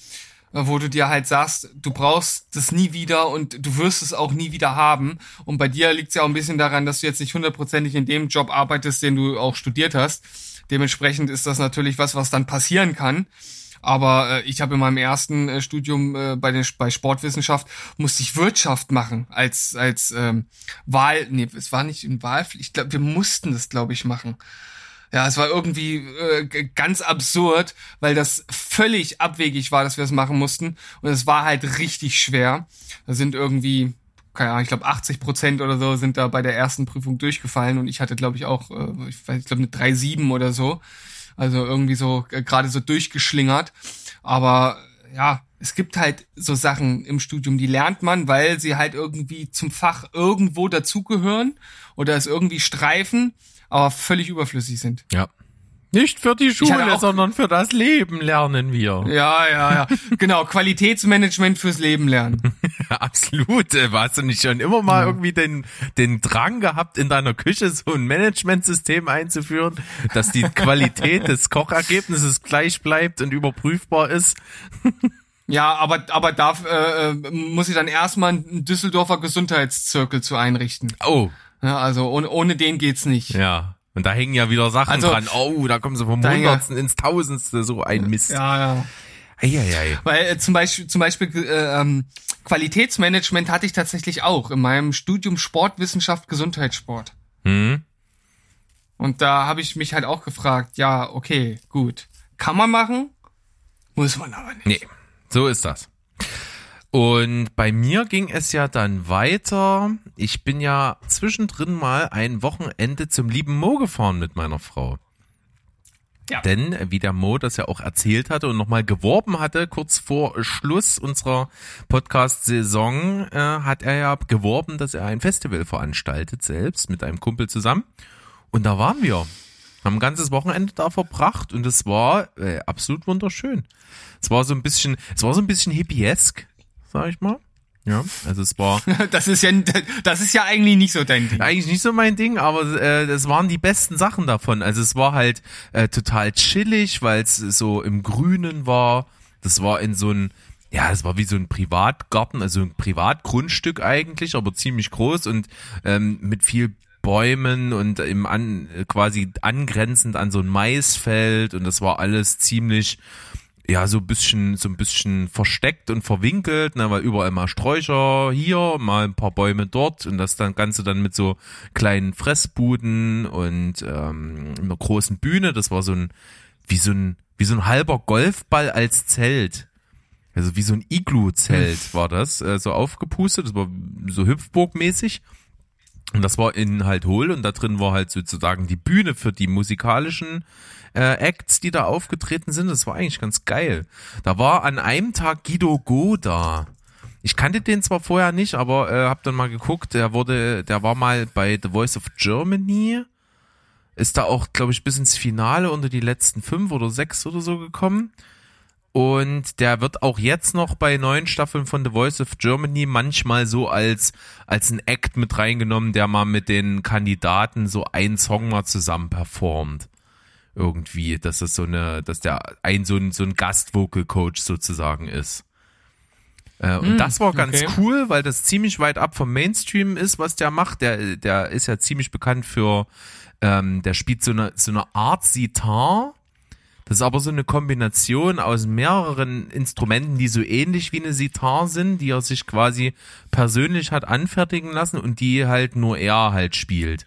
wo du dir halt sagst, du brauchst das nie wieder und du wirst es auch nie wieder haben. Und bei dir liegt es ja auch ein bisschen daran, dass du jetzt nicht hundertprozentig in dem Job arbeitest, den du auch studiert hast. Dementsprechend ist das natürlich was, was dann passieren kann. Aber äh, ich habe in meinem ersten äh, Studium äh, bei, den, bei Sportwissenschaft musste ich Wirtschaft machen als als ähm, Wahl. Nee, es war nicht in Wahl. Ich glaube, wir mussten das, glaube ich, machen. Ja, es war irgendwie äh, ganz absurd, weil das völlig abwegig war, dass wir es machen mussten. Und es war halt richtig schwer. Da sind irgendwie, keine Ahnung, ich glaube 80 Prozent oder so sind da bei der ersten Prüfung durchgefallen. Und ich hatte, glaube ich, auch, äh, ich, weiß, ich glaube, eine 3,7 oder so. Also irgendwie so äh, gerade so durchgeschlingert. Aber ja, es gibt halt so Sachen im Studium, die lernt man, weil sie halt irgendwie zum Fach irgendwo dazugehören oder es irgendwie streifen, aber völlig überflüssig sind. Ja. Nicht für die Schule, sondern für das Leben lernen wir. Ja, ja, ja. genau, Qualitätsmanagement fürs Leben lernen. Absolut. Äh, hast du nicht schon immer mal ja. irgendwie den, den Drang gehabt, in deiner Küche so ein Managementsystem einzuführen, dass die Qualität des Kochergebnisses gleich bleibt und überprüfbar ist? Ja, aber aber darf äh, äh, muss ich dann erstmal einen Düsseldorfer Gesundheitszirkel zu einrichten. Oh. Ja, also ohne, ohne den geht's nicht. Ja. Und da hängen ja wieder Sachen also, dran. Oh, da kommen sie vom Hundertsten ins Tausendste, so ein Mist. Ja, ja. Eieiei. Weil äh, zum Beispiel, zum Beispiel äh, ähm, Qualitätsmanagement hatte ich tatsächlich auch in meinem Studium Sportwissenschaft Gesundheitssport. Hm. Und da habe ich mich halt auch gefragt, ja, okay, gut. Kann man machen, muss man aber nicht. Nee, so ist das. Und bei mir ging es ja dann weiter. Ich bin ja zwischendrin mal ein Wochenende zum lieben Mo gefahren mit meiner Frau. Ja. Denn, wie der Mo das ja auch erzählt hatte und nochmal geworben hatte, kurz vor Schluss unserer Podcast-Saison, äh, hat er ja geworben, dass er ein Festival veranstaltet, selbst mit einem Kumpel zusammen. Und da waren wir. Haben ein ganzes Wochenende da verbracht und es war äh, absolut wunderschön. Es war so ein bisschen, es war so ein bisschen hippiesk sag ich mal. Ja, also es war. Das ist ja, das ist ja eigentlich nicht so dein Ding. Eigentlich nicht so mein Ding, aber äh, das waren die besten Sachen davon. Also es war halt äh, total chillig, weil es so im Grünen war. Das war in so ein, ja, es war wie so ein Privatgarten, also ein Privatgrundstück eigentlich, aber ziemlich groß und ähm, mit viel Bäumen und im an quasi angrenzend an so ein Maisfeld und das war alles ziemlich ja, so ein bisschen, so ein bisschen versteckt und verwinkelt, ne, weil überall mal Sträucher hier, mal ein paar Bäume dort und das dann Ganze dann mit so kleinen Fressbuden und ähm, einer großen Bühne. Das war so ein, wie so ein, wie so ein halber Golfball als Zelt. Also wie so ein Iglu-Zelt hm. war das, äh, so aufgepustet, das war so Hüpfburg-mäßig. Und das war innen halt hohl und da drin war halt sozusagen die Bühne für die musikalischen äh, Acts, die da aufgetreten sind. Das war eigentlich ganz geil. Da war an einem Tag Guido Go da. Ich kannte den zwar vorher nicht, aber äh, hab dann mal geguckt. Der wurde, der war mal bei The Voice of Germany. Ist da auch, glaube ich, bis ins Finale unter die letzten fünf oder sechs oder so gekommen. Und der wird auch jetzt noch bei neuen Staffeln von The Voice of Germany manchmal so als, als ein Act mit reingenommen, der mal mit den Kandidaten so einen Song mal zusammen performt irgendwie, dass das so eine, dass der ein so ein, so ein Gast-Vocal-Coach sozusagen ist. Äh, und mm, das war ganz okay. cool, weil das ziemlich weit ab vom Mainstream ist, was der macht. Der, der ist ja ziemlich bekannt für, ähm, der spielt so eine, so eine Art Sitar. Das ist aber so eine Kombination aus mehreren Instrumenten, die so ähnlich wie eine Sitar sind, die er sich quasi persönlich hat anfertigen lassen und die halt nur er halt spielt.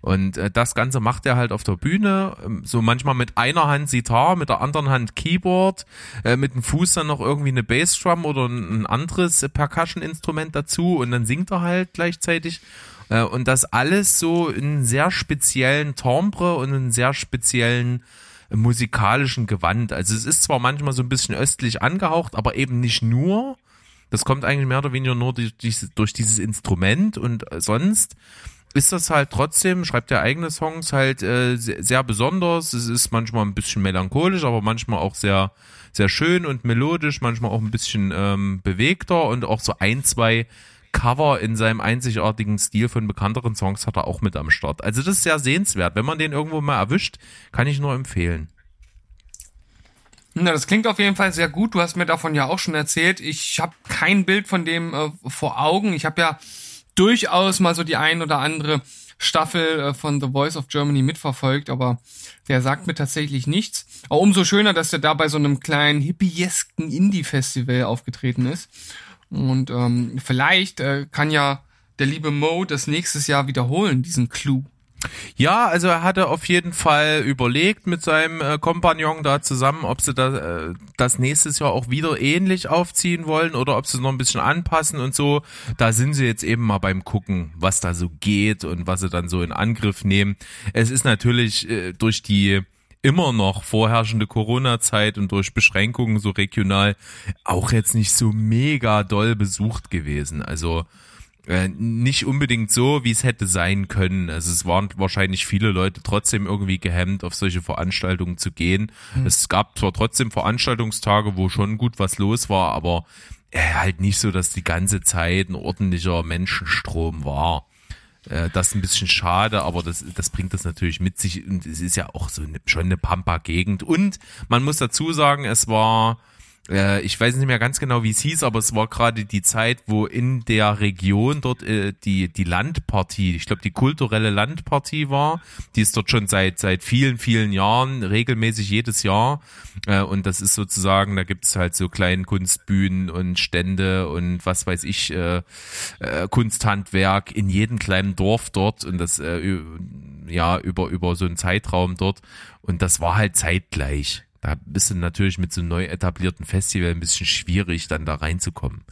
Und äh, das Ganze macht er halt auf der Bühne, ähm, so manchmal mit einer Hand Sitar, mit der anderen Hand Keyboard, äh, mit dem Fuß dann noch irgendwie eine Bassdrum oder ein, anderes Percussion-Instrument dazu und dann singt er halt gleichzeitig. Äh, und das alles so in sehr speziellen Timbre und in sehr speziellen musikalischen Gewand. Also es ist zwar manchmal so ein bisschen östlich angehaucht, aber eben nicht nur. Das kommt eigentlich mehr oder weniger nur durch, durch dieses Instrument und äh, sonst ist das halt trotzdem, schreibt er eigene Songs halt äh, sehr, sehr besonders. Es ist manchmal ein bisschen melancholisch, aber manchmal auch sehr, sehr schön und melodisch, manchmal auch ein bisschen ähm, bewegter und auch so ein, zwei Cover in seinem einzigartigen Stil von bekannteren Songs hat er auch mit am Start. Also das ist sehr sehenswert. Wenn man den irgendwo mal erwischt, kann ich nur empfehlen. Na, das klingt auf jeden Fall sehr gut. Du hast mir davon ja auch schon erzählt. Ich habe kein Bild von dem äh, vor Augen. Ich habe ja durchaus mal so die ein oder andere Staffel äh, von The Voice of Germany mitverfolgt, aber der sagt mir tatsächlich nichts. Aber umso schöner, dass er da bei so einem kleinen hippiesken Indie-Festival aufgetreten ist. Und ähm, vielleicht äh, kann ja der liebe Mo das nächstes Jahr wiederholen, diesen Clou. Ja, also er hatte auf jeden Fall überlegt mit seinem äh, Kompagnon da zusammen, ob sie da, äh, das nächstes Jahr auch wieder ähnlich aufziehen wollen oder ob sie noch ein bisschen anpassen und so. Da sind sie jetzt eben mal beim Gucken, was da so geht und was sie dann so in Angriff nehmen. Es ist natürlich äh, durch die immer noch vorherrschende Corona-Zeit und durch Beschränkungen so regional auch jetzt nicht so mega doll besucht gewesen. Also äh, nicht unbedingt so, wie es hätte sein können. Also es waren wahrscheinlich viele Leute trotzdem irgendwie gehemmt, auf solche Veranstaltungen zu gehen. Mhm. Es gab zwar trotzdem Veranstaltungstage, wo schon gut was los war, aber äh, halt nicht so, dass die ganze Zeit ein ordentlicher Menschenstrom war. Äh, das ist ein bisschen schade, aber das, das bringt das natürlich mit sich und es ist ja auch so eine, schon eine Pampa-Gegend. Und man muss dazu sagen, es war äh, ich weiß nicht mehr ganz genau, wie es hieß, aber es war gerade die Zeit, wo in der Region dort äh, die die Landpartie, ich glaube die kulturelle Landpartie war, die ist dort schon seit seit vielen vielen Jahren regelmäßig jedes Jahr. Äh, und das ist sozusagen, da gibt es halt so kleinen Kunstbühnen und Stände und was weiß ich äh, äh, Kunsthandwerk in jedem kleinen Dorf dort und das äh, ja über über so einen Zeitraum dort. Und das war halt zeitgleich da bist du natürlich mit so einem neu etablierten Festival ein bisschen schwierig, dann da reinzukommen.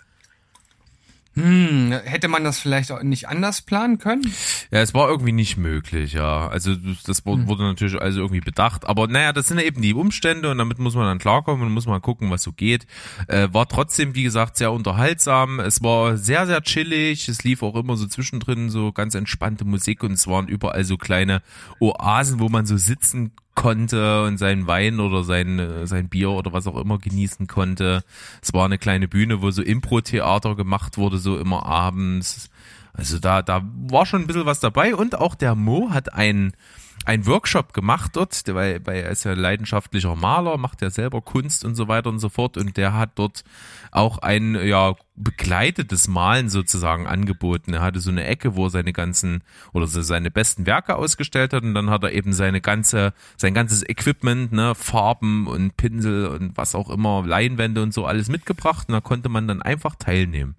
Hm, hätte man das vielleicht auch nicht anders planen können? Ja, es war irgendwie nicht möglich, ja. Also das wurde, hm. natürlich also irgendwie bedacht. Aber naja, das sind ja eben die Umstände und damit muss man dann klarkommen und muss mal gucken, was so geht. Äh, war trotzdem, wie gesagt, sehr unterhaltsam. Es war sehr, sehr chillig. Es lief auch immer so zwischendrin so ganz entspannte Musik und es waren überall so kleine Oasen, wo man so sitzen konnte und seinen Wein oder sein, äh, sein Bier oder was auch immer genießen konnte. Es war eine kleine Bühne, wo so Impro-Theater gemacht wurde, so immer abends. Also da, da war schon ein bisschen was dabei und auch der Mo hat ein ein Workshop gemacht dort, weil, weil er ist ja leidenschaftlicher Maler, macht ja selber Kunst und so weiter und so fort. Und der hat dort auch ein ja begleitetes Malen sozusagen angeboten. Er hatte so eine Ecke, wo er seine ganzen oder so seine besten Werke ausgestellt hat. Und dann hat er eben seine ganze sein ganzes Equipment, ne, Farben und Pinsel und was auch immer, Leinwände und so alles mitgebracht. Und da konnte man dann einfach teilnehmen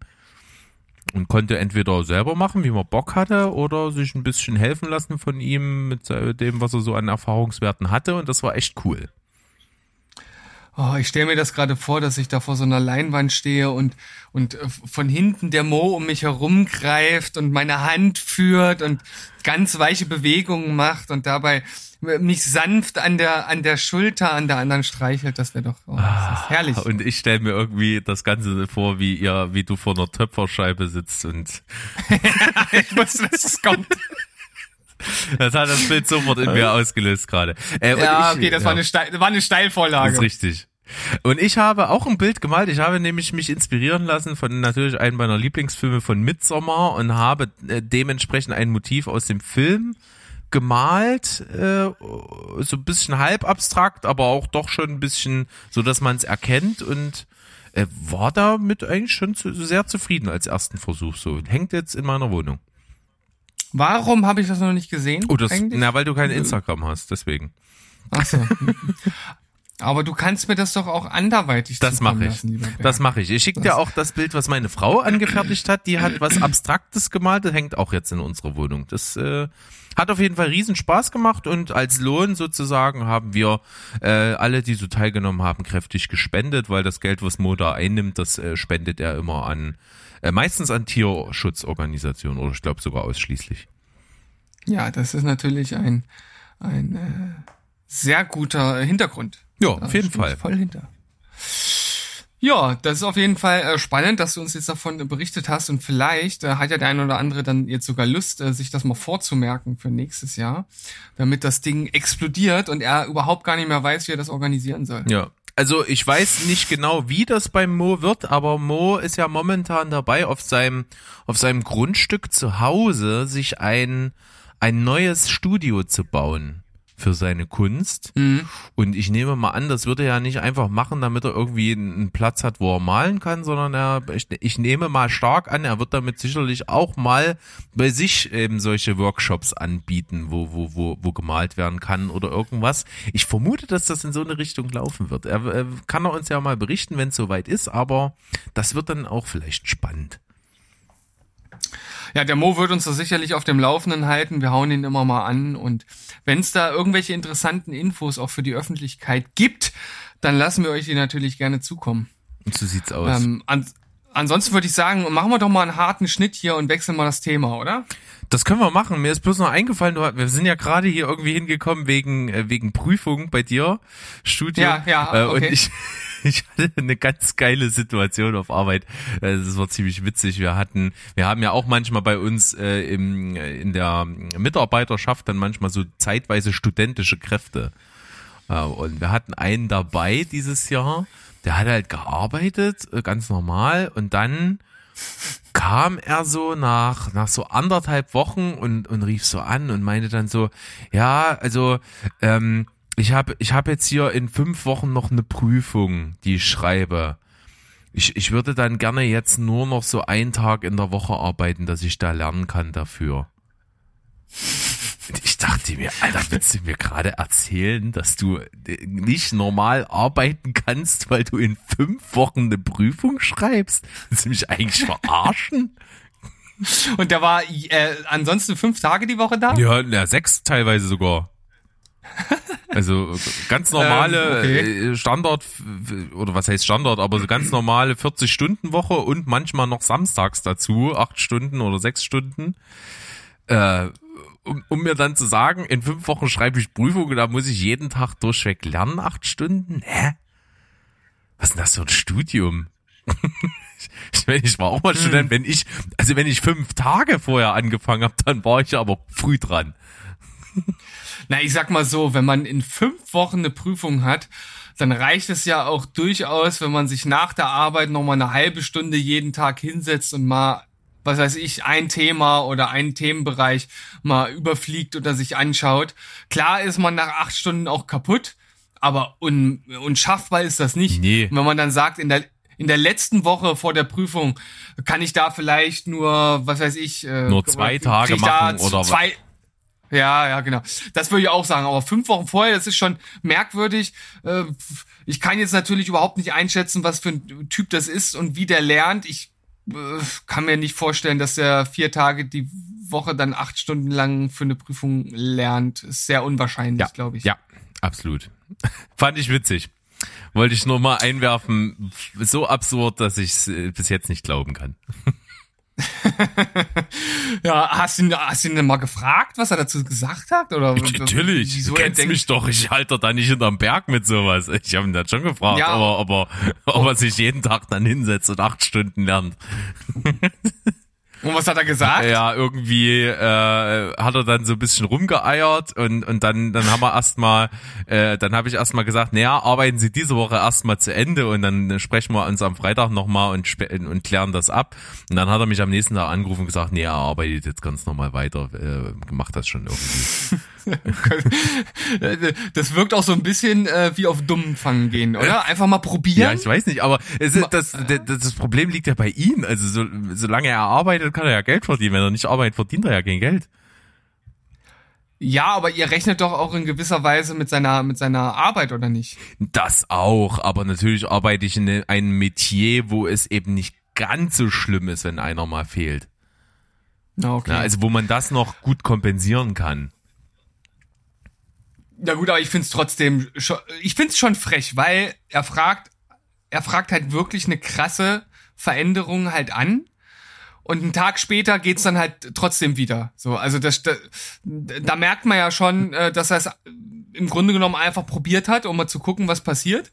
und konnte entweder selber machen, wie man Bock hatte, oder sich ein bisschen helfen lassen von ihm mit dem, was er so an Erfahrungswerten hatte. Und das war echt cool. Oh, ich stelle mir das gerade vor, dass ich da vor so einer Leinwand stehe und, und äh, von hinten der Mo um mich herum greift und meine Hand führt und ganz weiche Bewegungen macht und dabei mich sanft an der an der Schulter an der anderen streichelt, das wäre doch oh, das ah, herrlich. Und ich stelle mir irgendwie das Ganze vor, wie ihr, wie du vor einer Töpferscheibe sitzt und ich wusste, dass es kommt. Das hat das Bild sofort in mir ausgelöst gerade. Äh, ja, ich, okay, das ja. war eine Steil, war eine Steilvorlage. Das ist richtig. Und ich habe auch ein Bild gemalt. Ich habe nämlich mich inspirieren lassen von natürlich einem meiner Lieblingsfilme von Midsommar und habe äh, dementsprechend ein Motiv aus dem Film gemalt, äh, so ein bisschen halb abstrakt, aber auch doch schon ein bisschen, so dass man es erkennt und äh, war damit eigentlich schon zu, sehr zufrieden als ersten Versuch. So hängt jetzt in meiner Wohnung. Warum habe ich das noch nicht gesehen? Oh, das, na, weil du kein Instagram hast, deswegen. Ach so. Aber du kannst mir das doch auch anderweitig Das mache ich. das mache ich. Ich schicke dir auch das Bild, was meine Frau angefertigt hat. Die hat was Abstraktes gemalt. Das hängt auch jetzt in unserer Wohnung. Das äh, hat auf jeden Fall riesen Spaß gemacht und als Lohn sozusagen haben wir äh, alle, die so teilgenommen haben, kräftig gespendet, weil das Geld, was Mo da einnimmt, das äh, spendet er immer an, äh, meistens an Tierschutzorganisationen oder ich glaube sogar ausschließlich. Ja, das ist natürlich ein, ein äh, sehr guter Hintergrund. Ja, auf jeden Fall. Voll hinter. Ja, das ist auf jeden Fall äh, spannend, dass du uns jetzt davon berichtet hast und vielleicht äh, hat ja der ein oder andere dann jetzt sogar Lust, äh, sich das mal vorzumerken für nächstes Jahr, damit das Ding explodiert und er überhaupt gar nicht mehr weiß, wie er das organisieren soll. Ja. Also ich weiß nicht genau, wie das beim Mo wird, aber Mo ist ja momentan dabei, auf seinem, auf seinem Grundstück zu Hause sich ein, ein neues Studio zu bauen für seine Kunst. Mhm. Und ich nehme mal an, das würde er ja nicht einfach machen, damit er irgendwie einen Platz hat, wo er malen kann, sondern er, ich, ich nehme mal stark an, er wird damit sicherlich auch mal bei sich eben solche Workshops anbieten, wo, wo, wo, wo gemalt werden kann oder irgendwas. Ich vermute, dass das in so eine Richtung laufen wird. Er, er kann er uns ja mal berichten, wenn es soweit ist, aber das wird dann auch vielleicht spannend. Ja, der Mo wird uns da sicherlich auf dem Laufenden halten. Wir hauen ihn immer mal an. Und wenn es da irgendwelche interessanten Infos auch für die Öffentlichkeit gibt, dann lassen wir euch die natürlich gerne zukommen. Und so sieht's aus. Ähm, an, ansonsten würde ich sagen, machen wir doch mal einen harten Schnitt hier und wechseln mal das Thema, oder? Das können wir machen. Mir ist bloß noch eingefallen, wir sind ja gerade hier irgendwie hingekommen wegen, äh, wegen Prüfung bei dir, Studium. Ja, ja, Äh, okay. Und ich, ich hatte eine ganz geile Situation auf Arbeit. Äh, Das war ziemlich witzig. Wir hatten, wir haben ja auch manchmal bei uns äh, im, in der Mitarbeiterschaft dann manchmal so zeitweise studentische Kräfte. Äh, Und wir hatten einen dabei dieses Jahr, der hat halt gearbeitet, äh, ganz normal, und dann kam er so nach, nach so anderthalb Wochen und, und rief so an und meinte dann so, ja, also ähm, ich habe ich hab jetzt hier in fünf Wochen noch eine Prüfung, die ich schreibe. Ich, ich würde dann gerne jetzt nur noch so einen Tag in der Woche arbeiten, dass ich da lernen kann dafür. Und ich dachte mir, Alter, willst du mir gerade erzählen, dass du nicht normal arbeiten kannst, weil du in fünf Wochen eine Prüfung schreibst? Willst du mich eigentlich verarschen? Und der war äh, ansonsten fünf Tage die Woche da? Ja, na, sechs teilweise sogar. Also ganz normale Ähm, okay. äh, Standard, oder was heißt Standard, aber so ganz normale 40-Stunden-Woche und manchmal noch samstags dazu, acht Stunden oder sechs Stunden. Äh, um, um mir dann zu sagen, in fünf Wochen schreibe ich Prüfung, da muss ich jeden Tag durchweg lernen, acht Stunden? Hä? Was ist denn das für ein Studium? ich, meine, ich war auch mal Student, wenn ich, also wenn ich fünf Tage vorher angefangen habe, dann war ich aber früh dran. Na, ich sag mal so, wenn man in fünf Wochen eine Prüfung hat, dann reicht es ja auch durchaus, wenn man sich nach der Arbeit noch mal eine halbe Stunde jeden Tag hinsetzt und mal, was weiß ich, ein Thema oder einen Themenbereich mal überfliegt oder sich anschaut. Klar ist man nach acht Stunden auch kaputt, aber un unschaffbar ist das nicht. Nee. Und wenn man dann sagt, in der in der letzten Woche vor der Prüfung kann ich da vielleicht nur, was weiß ich, äh, Nur zwei Tage machen oder zwei, ja, ja, genau. Das würde ich auch sagen. Aber fünf Wochen vorher, das ist schon merkwürdig. Äh, Ich kann jetzt natürlich überhaupt nicht einschätzen, was für ein Typ das ist und wie der lernt. Ich äh, kann mir nicht vorstellen, dass er vier Tage die Woche dann acht Stunden lang für eine Prüfung lernt. Ist sehr unwahrscheinlich, Ja, glaube ich. Ja, absolut. Fand ich witzig. Wollte ich nur mal einwerfen. So absurd, dass ich es bis jetzt nicht glauben kann. Ja, hast du ihn, hast du ihn denn mal gefragt, was er dazu gesagt hat? Oder Natürlich, wieso du er kennst denkt- mich doch. Ich halte da nicht hinterm Berg mit sowas. Ich habe ihn dann schon gefragt, Ja. aber, aber ob er sich jeden Tag dann hinsetzt und acht Stunden lernt. Und was hat er gesagt? Ja, irgendwie äh, hat er dann so ein bisschen rumgeeiert und und dann dann haben wir erstmal äh, dann habe ich erstmal gesagt, naja, arbeiten Sie diese Woche erstmal zu Ende und dann sprechen wir uns am Freitag nochmal und und klären das ab. Und dann hat er mich am nächsten Tag angerufen und gesagt, nee, er arbeitet jetzt ganz normal weiter, äh, macht das schon irgendwie. Das wirkt auch so ein bisschen äh, wie auf dummen Fangen gehen, oder? Einfach mal probieren. Ja, ich weiß nicht, aber es ist, das, das, Problem liegt ja bei ihm. Also so, solange er arbeitet, kann er ja Geld verdienen. Wenn er nicht arbeitet, verdient er ja kein Geld. Ja, aber ihr rechnet doch auch in gewisser Weise mit seiner mit seiner Arbeit oder nicht? Das auch, aber natürlich arbeite ich in einem Metier, wo es eben nicht ganz so schlimm ist, wenn einer mal fehlt. Na okay. Na, also wo man das noch gut kompensieren kann. Ja gut, aber ich find's trotzdem, schon, ich find's schon frech, weil er fragt, er fragt halt wirklich eine krasse Veränderung halt an. Und einen Tag später geht's dann halt trotzdem wieder. So, also das, da, da merkt man ja schon, äh, dass er es im Grunde genommen einfach probiert hat, um mal zu gucken, was passiert.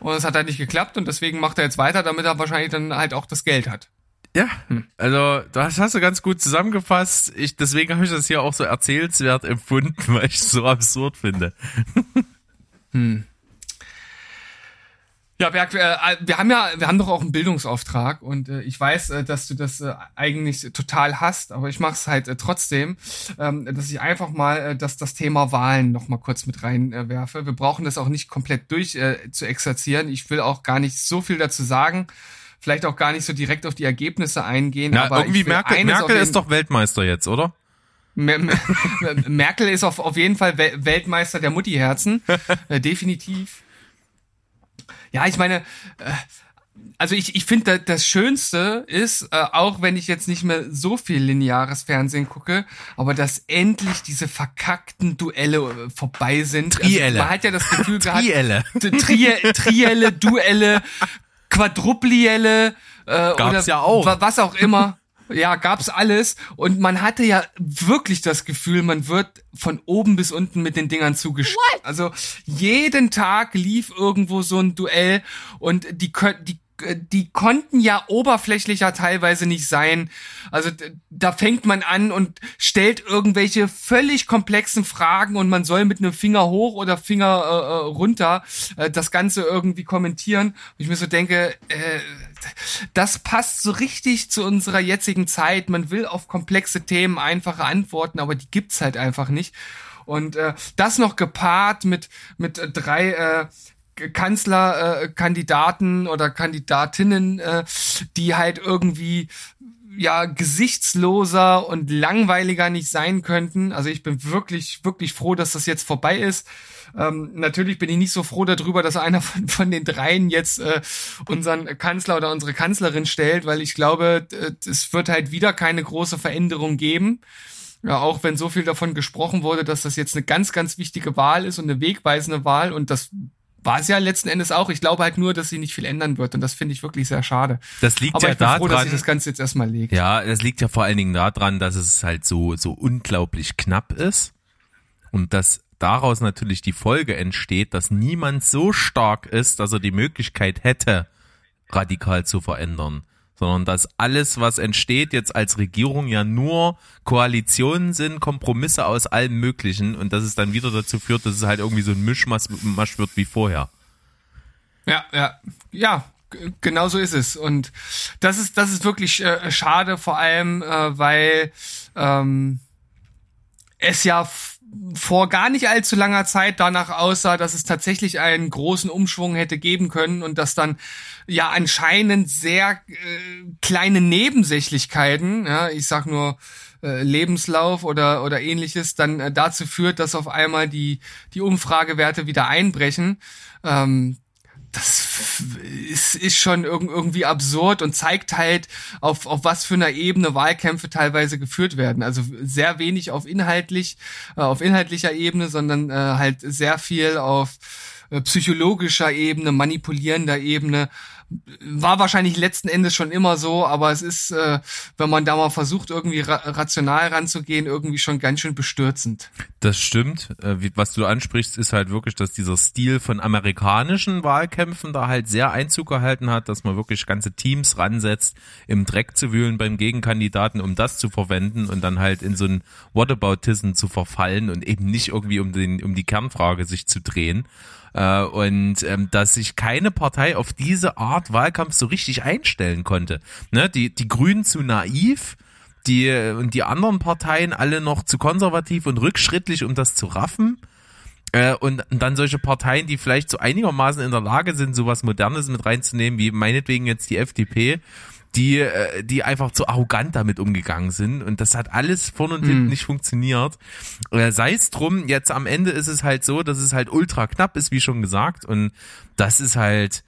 Und es hat halt nicht geklappt und deswegen macht er jetzt weiter, damit er wahrscheinlich dann halt auch das Geld hat. Ja, also das hast du ganz gut zusammengefasst. Ich, deswegen habe ich das hier auch so erzählenswert empfunden, weil ich es so absurd finde. Ja, Berg, äh, wir haben ja, wir haben doch auch einen Bildungsauftrag und äh, ich weiß, äh, dass du das äh, eigentlich total hast, aber ich mache es halt äh, trotzdem, ähm, dass ich einfach mal äh, das, Thema Wahlen noch mal kurz mit reinwerfe. Äh, werfe. wir brauchen das auch nicht komplett durch äh, zu exerzieren. Ich will auch gar nicht so viel dazu sagen, vielleicht auch gar nicht so direkt auf die Ergebnisse eingehen. Na, aber irgendwie Merkel, Merkel ist doch Weltmeister jetzt, oder? Mer- Mer- Merkel ist auf, auf jeden Fall Wel- Weltmeister der Mutti-Herzen. äh, definitiv. Ja, ich meine, äh, also ich, ich finde, da- das Schönste ist, äh, auch wenn ich jetzt nicht mehr so viel lineares Fernsehen gucke, aber dass endlich diese verkackten Duelle äh, vorbei sind. Trielle. Also man hat ja das Gefühl gehabt, Trielle. Tri Trielle, Duelle, Quadruplielle, äh, Gab's oder ja auch. wa- was auch immer. Ja, gab's alles und man hatte ja wirklich das Gefühl, man wird von oben bis unten mit den Dingern zugeschickt. Also jeden Tag lief irgendwo so ein Duell und die die die konnten ja oberflächlicher teilweise nicht sein. Also da fängt man an und stellt irgendwelche völlig komplexen Fragen und man soll mit einem Finger hoch oder Finger äh, äh, runter äh, das Ganze irgendwie kommentieren. Und ich mir so denke, äh, das passt so richtig zu unserer jetzigen Zeit. Man will auf komplexe Themen einfache Antworten, aber die gibt's halt einfach nicht. Und äh, das noch gepaart mit mit äh, drei äh, Kanzlerkandidaten äh, oder Kandidatinnen, äh, die halt irgendwie ja gesichtsloser und langweiliger nicht sein könnten. Also ich bin wirklich, wirklich froh, dass das jetzt vorbei ist. Ähm, natürlich bin ich nicht so froh darüber, dass einer von, von den dreien jetzt äh, unseren Kanzler oder unsere Kanzlerin stellt, weil ich glaube, es wird halt wieder keine große Veränderung geben. Ja, auch wenn so viel davon gesprochen wurde, dass das jetzt eine ganz, ganz wichtige Wahl ist und eine wegweisende Wahl und das war es ja letzten Endes auch. Ich glaube halt nur, dass sie nicht viel ändern wird und das finde ich wirklich sehr schade. Das liegt Aber ja ich bin froh, dass daran, sich das Ganze jetzt erstmal legt. Ja, das liegt ja vor allen Dingen daran, dass es halt so, so unglaublich knapp ist und dass daraus natürlich die Folge entsteht, dass niemand so stark ist, dass er die Möglichkeit hätte, radikal zu verändern, sondern dass alles, was entsteht, jetzt als Regierung ja nur Koalitionen sind, Kompromisse aus allem Möglichen und dass es dann wieder dazu führt, dass es halt irgendwie so ein Mischmasch Masch wird wie vorher. Ja, ja, ja, genau so ist es. Und das ist, das ist wirklich äh, schade, vor allem, äh, weil ähm, es ja vor gar nicht allzu langer Zeit danach aussah, dass es tatsächlich einen großen Umschwung hätte geben können und dass dann ja anscheinend sehr äh, kleine Nebensächlichkeiten, ja, ich sag nur äh, Lebenslauf oder oder ähnliches, dann äh, dazu führt, dass auf einmal die die Umfragewerte wieder einbrechen. Ähm, das ist, ist schon irg- irgendwie absurd und zeigt halt, auf, auf was für einer Ebene Wahlkämpfe teilweise geführt werden. Also sehr wenig auf inhaltlich, äh, auf inhaltlicher Ebene, sondern äh, halt sehr viel auf psychologischer Ebene, manipulierender Ebene. War wahrscheinlich letzten Endes schon immer so, aber es ist, äh, wenn man da mal versucht, irgendwie ra rational ranzugehen, irgendwie schon ganz schön bestürzend. Das stimmt. Äh, Was du ansprichst, ist halt wirklich, dass dieser Stil von amerikanischen Wahlkämpfen da halt sehr Einzug gehalten hat, dass man wirklich ganze Teams ransetzt, im Dreck zu wühlen beim Gegenkandidaten, um das zu verwenden und dann halt in so ein Whataboutism zu verfallen und eben nicht irgendwie um, den, um die Kernfrage sich zu drehen. Äh, und ähm, dass sich keine Partei auf diese Art Wahlkampf so richtig einstellen konnte. Ne? Die, die Grünen zu naiv, die und die anderen Parteien alle noch zu konservativ und rückschrittlich, um das zu raffen. Äh, und dann solche Parteien, die vielleicht so einigermaßen in der Lage sind, sowas Modernes mit reinzunehmen, wie meinetwegen jetzt die FDP, die, äh, die einfach zu arrogant damit umgegangen sind. Und das hat alles vorne und hinten nicht funktioniert. Äh, Sei es drum, jetzt am Ende ist es halt so, dass es halt ultra knapp ist, wie schon gesagt. Und das ist halt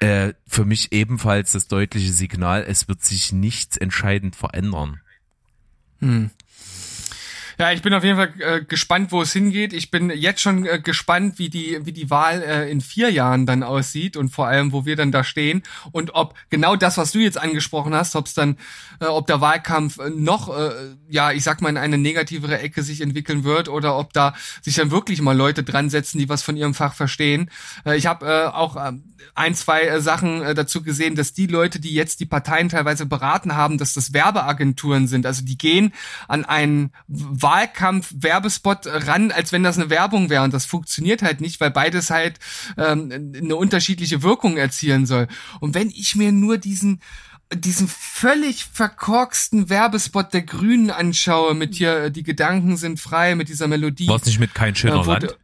äh, für mich ebenfalls das deutliche Signal, es wird sich nichts entscheidend verändern. Ja, ich bin auf jeden Fall äh, gespannt, wo es hingeht. Ich bin jetzt schon äh, gespannt, wie die, wie die Wahl äh, in vier Jahren dann aussieht und vor allem, wo wir dann da stehen und ob genau das, was du jetzt angesprochen hast, ob es dann, äh, ob der Wahlkampf äh, noch, äh, ja, ich sag mal, in eine negativere Ecke sich entwickeln wird oder ob da sich dann wirklich mal Leute dran setzen, die was von ihrem Fach verstehen. Äh, ich habe äh, auch äh, ein, zwei äh, Sachen äh, dazu gesehen, dass die Leute, die jetzt die Parteien teilweise beraten haben, dass das Werbeagenturen sind. Also die gehen an einen Wahlkampf-Werbespot ran, als wenn das eine Werbung wäre. Und das funktioniert halt nicht, weil beides halt ähm, eine unterschiedliche Wirkung erzielen soll. Und wenn ich mir nur diesen diesen völlig verkorksten Werbespot der Grünen anschaue, mit hier, äh, die Gedanken sind frei, mit dieser Melodie. War es nicht mit kein schöner äh, Land?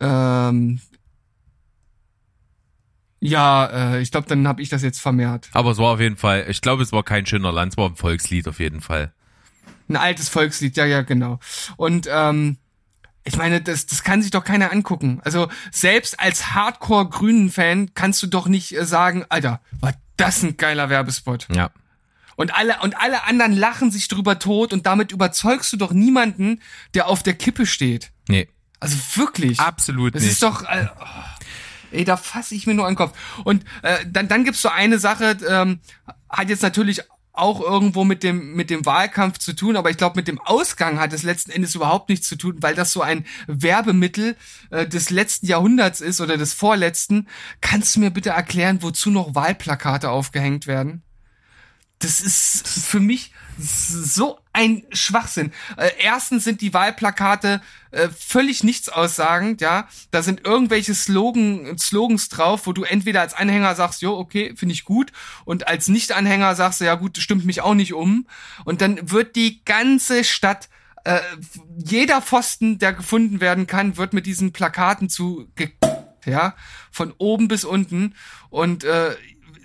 Ähm, ja, äh, ich glaube, dann habe ich das jetzt vermehrt. Aber es war auf jeden Fall, ich glaube, es war kein schöner Land, es war ein Volkslied auf jeden Fall. Ein altes Volkslied, ja, ja, genau. Und ähm, ich meine, das, das kann sich doch keiner angucken. Also selbst als Hardcore-Grünen-Fan kannst du doch nicht äh, sagen, Alter, war das ein geiler Werbespot. Ja. Und alle, und alle anderen lachen sich drüber tot und damit überzeugst du doch niemanden, der auf der Kippe steht. Nee, Also wirklich. absolut das nicht. ist doch, äh, Ey, da fasse ich mir nur den Kopf. Und äh, dann, dann gibt's so eine Sache, ähm, hat jetzt natürlich auch irgendwo mit dem mit dem Wahlkampf zu tun, aber ich glaube mit dem Ausgang hat es letzten Endes überhaupt nichts zu tun, weil das so ein Werbemittel äh, des letzten Jahrhunderts ist oder des vorletzten. Kannst du mir bitte erklären, wozu noch Wahlplakate aufgehängt werden? Das ist für mich so ein Schwachsinn. Äh, erstens sind die Wahlplakate äh, völlig nichts aussagend, ja. Da sind irgendwelche Slogan, Slogans drauf, wo du entweder als Anhänger sagst, jo, okay, finde ich gut, und als Nicht-Anhänger sagst du, ja gut, stimmt mich auch nicht um. Und dann wird die ganze Stadt äh, jeder Pfosten, der gefunden werden kann, wird mit diesen Plakaten zu ja, von oben bis unten und äh,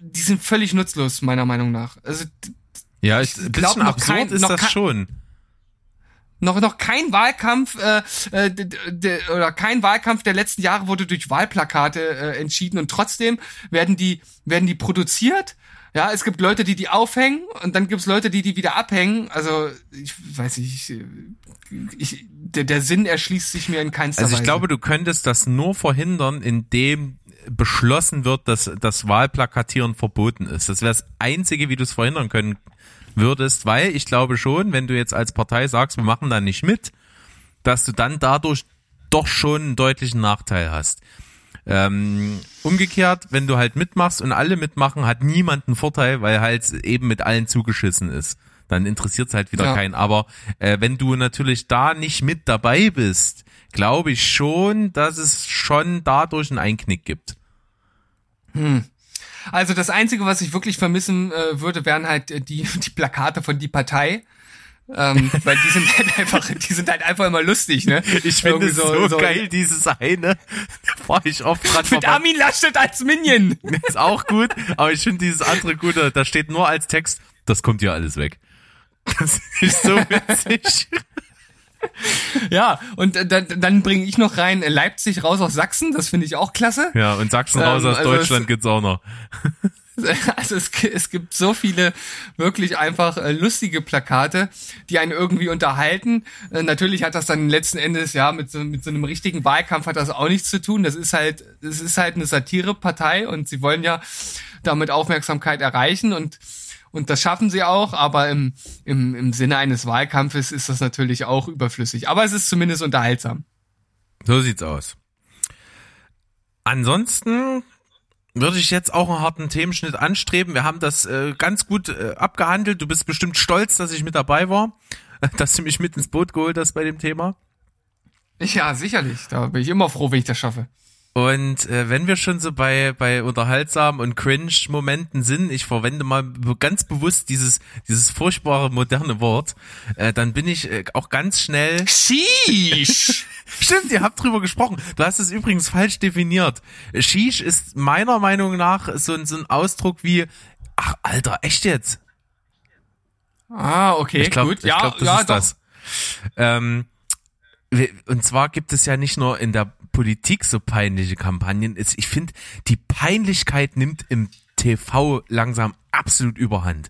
die sind völlig nutzlos meiner Meinung nach. Also ja, ich, ein bisschen absurd kein, ist das schon. Noch, noch kein Wahlkampf äh, äh, oder kein Wahlkampf der letzten Jahre wurde durch Wahlplakate äh, entschieden und trotzdem werden die werden die produziert. Ja, es gibt Leute, die die aufhängen und dann gibt's Leute, die die wieder abhängen. Also ich weiß nicht, ich, ich, der, der Sinn erschließt sich mir in keinster Weise. Also ich Weise. glaube, du könntest das nur verhindern, indem beschlossen wird, dass das Wahlplakatieren verboten ist. Das wäre das Einzige, wie du es verhindern können würdest, weil ich glaube schon, wenn du jetzt als Partei sagst, wir machen da nicht mit, dass du dann dadurch doch schon einen deutlichen Nachteil hast. Ähm, umgekehrt, wenn du halt mitmachst und alle mitmachen, hat niemand einen Vorteil, weil halt eben mit allen zugeschissen ist. Dann interessiert es halt wieder ja. keinen. Aber äh, wenn du natürlich da nicht mit dabei bist, glaube ich schon, dass es schon dadurch einen Einknick gibt. Hm. Also das Einzige, was ich wirklich vermissen äh, würde, wären halt äh, die, die Plakate von die Partei. ähm, weil die sind halt einfach, die sind halt einfach immer lustig, ne? Ich finde es so, so, geil, dieses eine. War ich oft dran Mit Armin Laschet als Minion. Ist auch gut, aber ich finde dieses andere gute, da steht nur als Text, das kommt ja alles weg. Das ist so witzig. ja, und dann, dann bringe ich noch rein Leipzig raus aus Sachsen, das finde ich auch klasse. Ja, und Sachsen raus ähm, aus also Deutschland es, gibt's auch noch. Also es, es gibt so viele wirklich einfach äh, lustige Plakate, die einen irgendwie unterhalten. Äh, natürlich hat das dann letzten Endes ja mit so, mit so einem richtigen Wahlkampf hat das auch nichts zu tun. Das ist halt, es ist halt eine Satirepartei und sie wollen ja damit Aufmerksamkeit erreichen und und das schaffen sie auch, aber im, im, im Sinne eines Wahlkampfes ist das natürlich auch überflüssig. Aber es ist zumindest unterhaltsam. So sieht's aus. Ansonsten würde ich jetzt auch einen harten Themenschnitt anstreben. Wir haben das äh, ganz gut äh, abgehandelt. Du bist bestimmt stolz, dass ich mit dabei war, dass du mich mit ins Boot geholt hast bei dem Thema. Ja, sicherlich. Da bin ich immer froh, wenn ich das schaffe. Und äh, wenn wir schon so bei bei unterhaltsamen und cringe Momenten sind, ich verwende mal ganz bewusst dieses dieses furchtbare moderne Wort, äh, dann bin ich äh, auch ganz schnell Sheesh. Stimmt, ihr habt drüber gesprochen. Du hast es übrigens falsch definiert. Sheesh ist meiner Meinung nach so, ein so ein Ausdruck wie ach Alter, echt jetzt? Ah, okay, ich glaub, gut. Ich ja, glaub, das ja, ist doch. das. Ähm, und zwar gibt es ja nicht nur in der Politik so peinliche Kampagnen. Ich finde, die Peinlichkeit nimmt im TV langsam absolut überhand.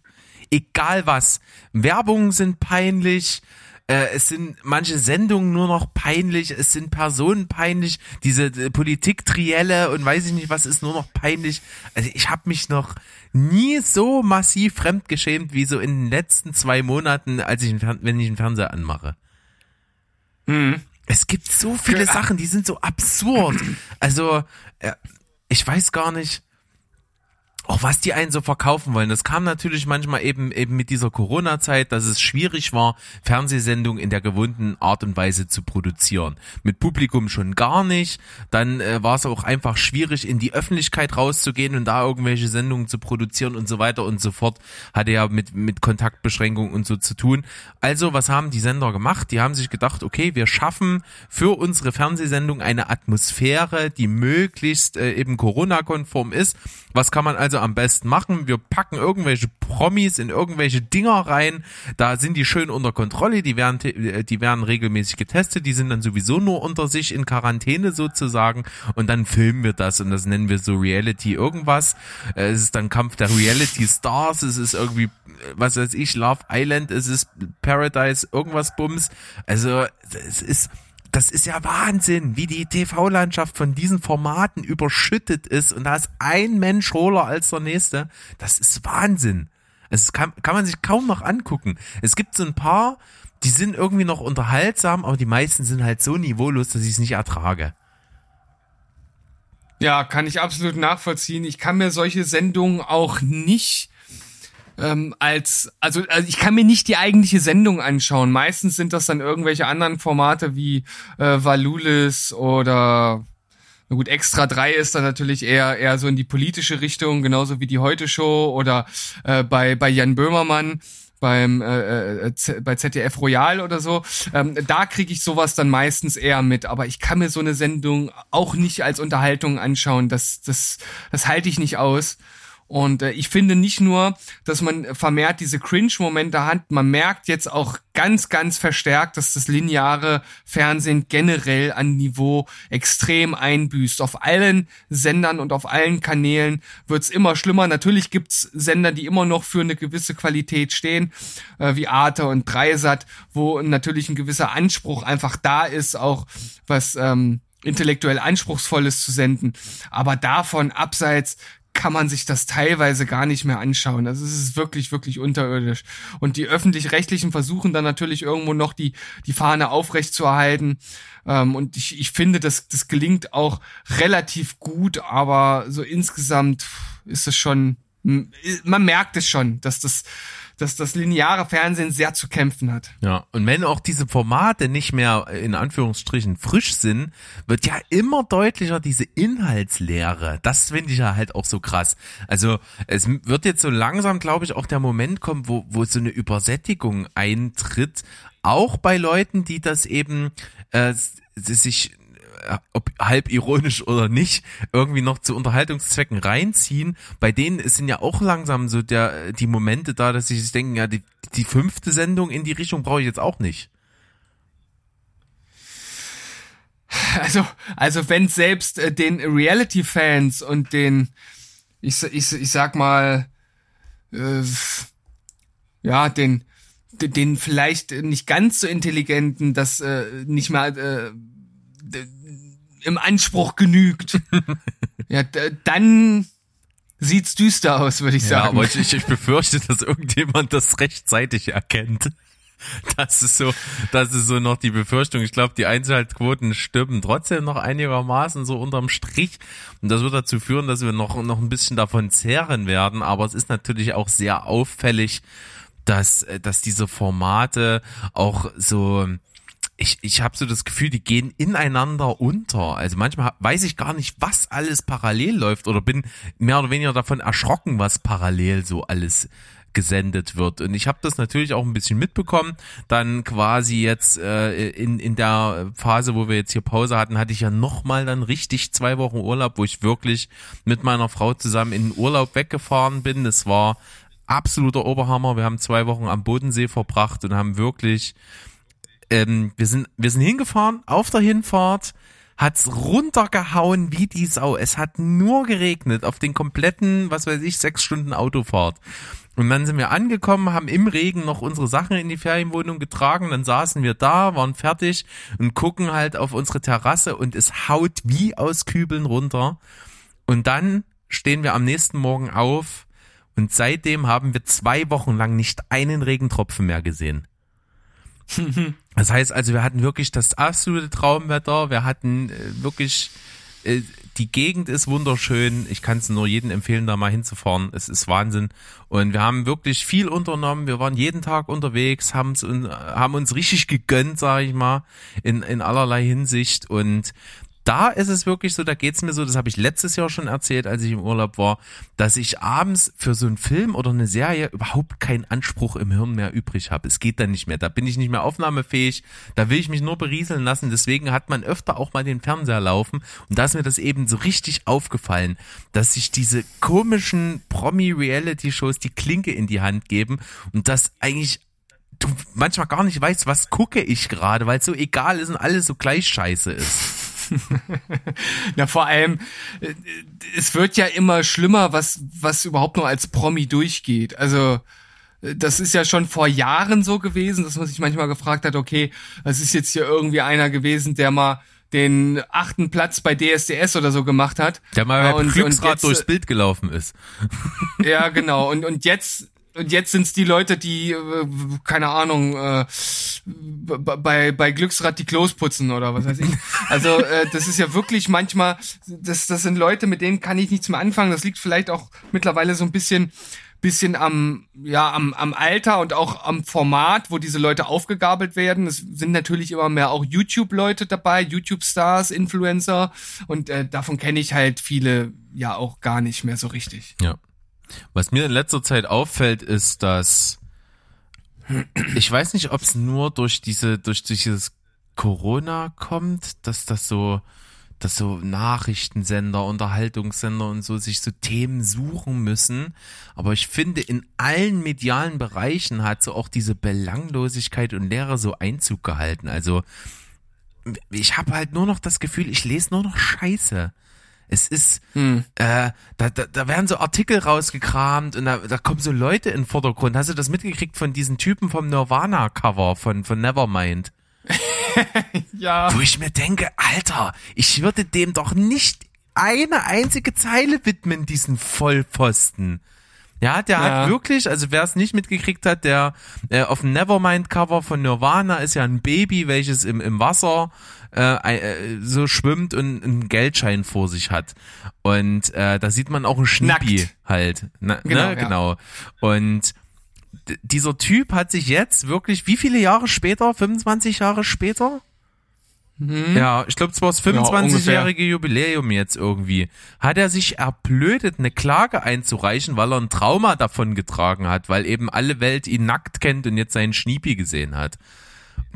Egal was. Werbungen sind peinlich, äh, es sind manche Sendungen nur noch peinlich, es sind Personen peinlich, diese äh, Politik-Trielle und weiß ich nicht, was ist nur noch peinlich. Also ich habe mich noch nie so massiv fremdgeschämt wie so in den letzten zwei Monaten, als ich, wenn ich den Fernseher anmache. Mhm. Es gibt so viele Sachen, die sind so absurd. Also, äh, ich weiß gar nicht auch was die einen so verkaufen wollen. Das kam natürlich manchmal eben eben mit dieser Corona-Zeit, dass es schwierig war, Fernsehsendungen in der gewohnten Art und Weise zu produzieren. Mit Publikum schon gar nicht. Dann äh, war es auch einfach schwierig, in die Öffentlichkeit rauszugehen und da irgendwelche Sendungen zu produzieren und so weiter und so fort. Hatte ja mit mit Kontaktbeschränkungen und so zu tun. Also was haben die Sender gemacht? Die haben sich gedacht, okay, wir schaffen für unsere Fernsehsendung eine Atmosphäre, die möglichst äh, eben Corona-konform ist. Was kann man also am besten machen. Wir packen irgendwelche Promis in irgendwelche Dinger rein. Da sind die schön unter Kontrolle. Die werden, die werden regelmäßig getestet. Die sind dann sowieso nur unter sich in Quarantäne sozusagen. Und dann filmen wir das und das nennen wir so Reality irgendwas. Äh, es ist dann Kampf der Reality Stars. Es ist irgendwie, was weiß ich, Love Island. Es ist Paradise irgendwas Bums. Also, es ist, das ist ja Wahnsinn, wie die TV-Landschaft von diesen Formaten überschüttet ist und da ist ein Mensch hohler als der nächste. Das ist Wahnsinn. Es kann, kann man sich kaum noch angucken. Es gibt so ein paar, die sind irgendwie noch unterhaltsam, aber die meisten sind halt so niveaulos, dass ich es nicht ertrage. Ja, kann ich absolut nachvollziehen. Ich kann mir solche Sendungen auch nicht ähm, als, also, also ich kann mir nicht die eigentliche Sendung anschauen. Meistens sind das dann irgendwelche anderen Formate wie äh, Valulis oder na gut, Extra 3 ist dann natürlich eher eher so in die politische Richtung, genauso wie die Heute Show oder äh, bei bei Jan Böhmermann beim äh, äh, bei ZDF Royal oder so. Ähm, da kriege ich sowas dann meistens eher mit, aber ich kann mir so eine Sendung auch nicht als Unterhaltung anschauen. Das das das halte ich nicht aus. Und äh, ich finde nicht nur, dass man vermehrt diese Cringe-Momente hat, man merkt jetzt auch ganz, ganz verstärkt, dass das lineare Fernsehen generell an Niveau extrem einbüßt. Auf allen Sendern und auf allen Kanälen wird's immer schlimmer. Natürlich gibt's Sender, die immer noch für eine gewisse Qualität stehen, äh, wie Arte und Dreisat, wo natürlich ein gewisser Anspruch einfach da ist, auch was ähm, intellektuell anspruchsvolles zu senden. Aber davon abseits kann man sich das teilweise gar nicht mehr anschauen. Also es ist wirklich, wirklich unterirdisch. Und die öffentlich-rechtlichen versuchen dann natürlich irgendwo noch die, die Fahne aufrecht zu erhalten. Ähm, und ich, ich finde, das, das gelingt auch relativ gut, aber so insgesamt ist es schon, man merkt es schon, dass das, dass das lineare Fernsehen sehr zu kämpfen hat. Ja, und wenn auch diese Formate nicht mehr in Anführungsstrichen frisch sind, wird ja immer deutlicher diese Inhaltslehre. Das finde ich ja halt auch so krass. Also es wird jetzt so langsam, glaube ich, auch der Moment kommen, wo, wo so eine Übersättigung eintritt, auch bei Leuten, die das eben äh, sich ob halb ironisch oder nicht, irgendwie noch zu Unterhaltungszwecken reinziehen. Bei denen sind ja auch langsam so der die Momente da, dass sie sich denken, ja, die, die fünfte Sendung in die Richtung brauche ich jetzt auch nicht. Also, also wenn selbst äh, den Reality-Fans und den, ich, ich, ich sag mal, äh, ja, den, den vielleicht nicht ganz so intelligenten, das äh, nicht mehr äh, im Anspruch genügt, ja, dann sieht's düster aus, würde ich sagen. Ja, aber ich, ich befürchte, dass irgendjemand das rechtzeitig erkennt. Das ist so, das ist so noch die Befürchtung. Ich glaube, die Einzelheitsquoten stimmen trotzdem noch einigermaßen so unterm Strich. Und das wird dazu führen, dass wir noch, noch ein bisschen davon zehren werden. Aber es ist natürlich auch sehr auffällig, dass, dass diese Formate auch so, ich, ich habe so das Gefühl, die gehen ineinander unter. Also manchmal weiß ich gar nicht, was alles parallel läuft oder bin mehr oder weniger davon erschrocken, was parallel so alles gesendet wird. Und ich habe das natürlich auch ein bisschen mitbekommen. Dann quasi jetzt äh, in, in der Phase, wo wir jetzt hier Pause hatten, hatte ich ja nochmal dann richtig zwei Wochen Urlaub, wo ich wirklich mit meiner Frau zusammen in den Urlaub weggefahren bin. Das war absoluter Oberhammer. Wir haben zwei Wochen am Bodensee verbracht und haben wirklich ähm, wir sind, wir sind hingefahren, auf der Hinfahrt hat's runtergehauen wie die Sau. Es hat nur geregnet auf den kompletten, was weiß ich, sechs Stunden Autofahrt. Und dann sind wir angekommen, haben im Regen noch unsere Sachen in die Ferienwohnung getragen, dann saßen wir da, waren fertig und gucken halt auf unsere Terrasse und es haut wie aus Kübeln runter. Und dann stehen wir am nächsten Morgen auf und seitdem haben wir zwei Wochen lang nicht einen Regentropfen mehr gesehen. Das heißt also, wir hatten wirklich das absolute Traumwetter. Wir hatten äh, wirklich, äh, die Gegend ist wunderschön. Ich kann es nur jedem empfehlen, da mal hinzufahren. Es ist Wahnsinn. Und wir haben wirklich viel unternommen. Wir waren jeden Tag unterwegs, haben's, haben uns richtig gegönnt, sage ich mal, in, in allerlei Hinsicht. Und da ist es wirklich so, da geht's mir so, das habe ich letztes Jahr schon erzählt, als ich im Urlaub war, dass ich abends für so einen Film oder eine Serie überhaupt keinen Anspruch im Hirn mehr übrig habe. Es geht dann nicht mehr. Da bin ich nicht mehr aufnahmefähig. Da will ich mich nur berieseln lassen. Deswegen hat man öfter auch mal den Fernseher laufen. Und da ist mir das eben so richtig aufgefallen, dass sich diese komischen Promi-Reality-Shows die Klinke in die Hand geben und das eigentlich du manchmal gar nicht weißt, was gucke ich gerade, weil es so egal ist und alles so gleich scheiße ist. Na, vor allem, äh, es wird ja immer schlimmer, was, was überhaupt nur als Promi durchgeht. Also, das ist ja schon vor Jahren so gewesen, dass man sich manchmal gefragt hat, okay, es ist jetzt hier irgendwie einer gewesen, der mal den achten Platz bei DSDS oder so gemacht hat. Der mal beim Glücksrad jetzt, durchs Bild gelaufen ist. Ja, genau. Und, und jetzt und jetzt sind's die Leute, die, äh, keine Ahnung, äh, bei, bei Glücksrad die Klos putzen oder was weiß ich. Also äh, das ist ja wirklich manchmal, das, das sind Leute, mit denen kann ich nichts mehr anfangen. Das liegt vielleicht auch mittlerweile so ein bisschen bisschen am ja am, am Alter und auch am Format, wo diese Leute aufgegabelt werden. Es sind natürlich immer mehr auch YouTube-Leute dabei, YouTube-Stars, Influencer und äh, davon kenne ich halt viele ja auch gar nicht mehr so richtig. Ja. Was mir in letzter Zeit auffällt, ist, dass ich weiß nicht, ob es nur durch diese, durch dieses Corona kommt, dass das so, dass so Nachrichtensender, Unterhaltungssender und so sich so Themen suchen müssen. Aber ich finde, in allen medialen Bereichen hat so auch diese Belanglosigkeit und Leere so Einzug gehalten. Also ich habe halt nur noch das Gefühl, ich lese nur noch Scheiße. Es ist, hm. äh, da, da, da werden so Artikel rausgekramt und da, da kommen so Leute in den Vordergrund. Hast du das mitgekriegt von diesen Typen vom Nirvana-Cover von, von Nevermind? ja. Wo ich mir denke, Alter, ich würde dem doch nicht eine einzige Zeile widmen, diesen Vollpfosten. Ja, der ja. hat wirklich, also wer es nicht mitgekriegt hat, der äh, auf dem Nevermind-Cover von Nirvana ist ja ein Baby, welches im, im Wasser äh, äh, so schwimmt und einen Geldschein vor sich hat. Und äh, da sieht man auch ein Schnippi halt. Na, genau, ne? Ja. genau. Und dieser Typ hat sich jetzt wirklich, wie viele Jahre später, 25 Jahre später? Mhm. Ja, ich glaube, es war das 25-jährige ja, Jubiläum jetzt irgendwie. Hat er sich erblödet, eine Klage einzureichen, weil er ein Trauma davon getragen hat, weil eben alle Welt ihn nackt kennt und jetzt seinen Schniepi gesehen hat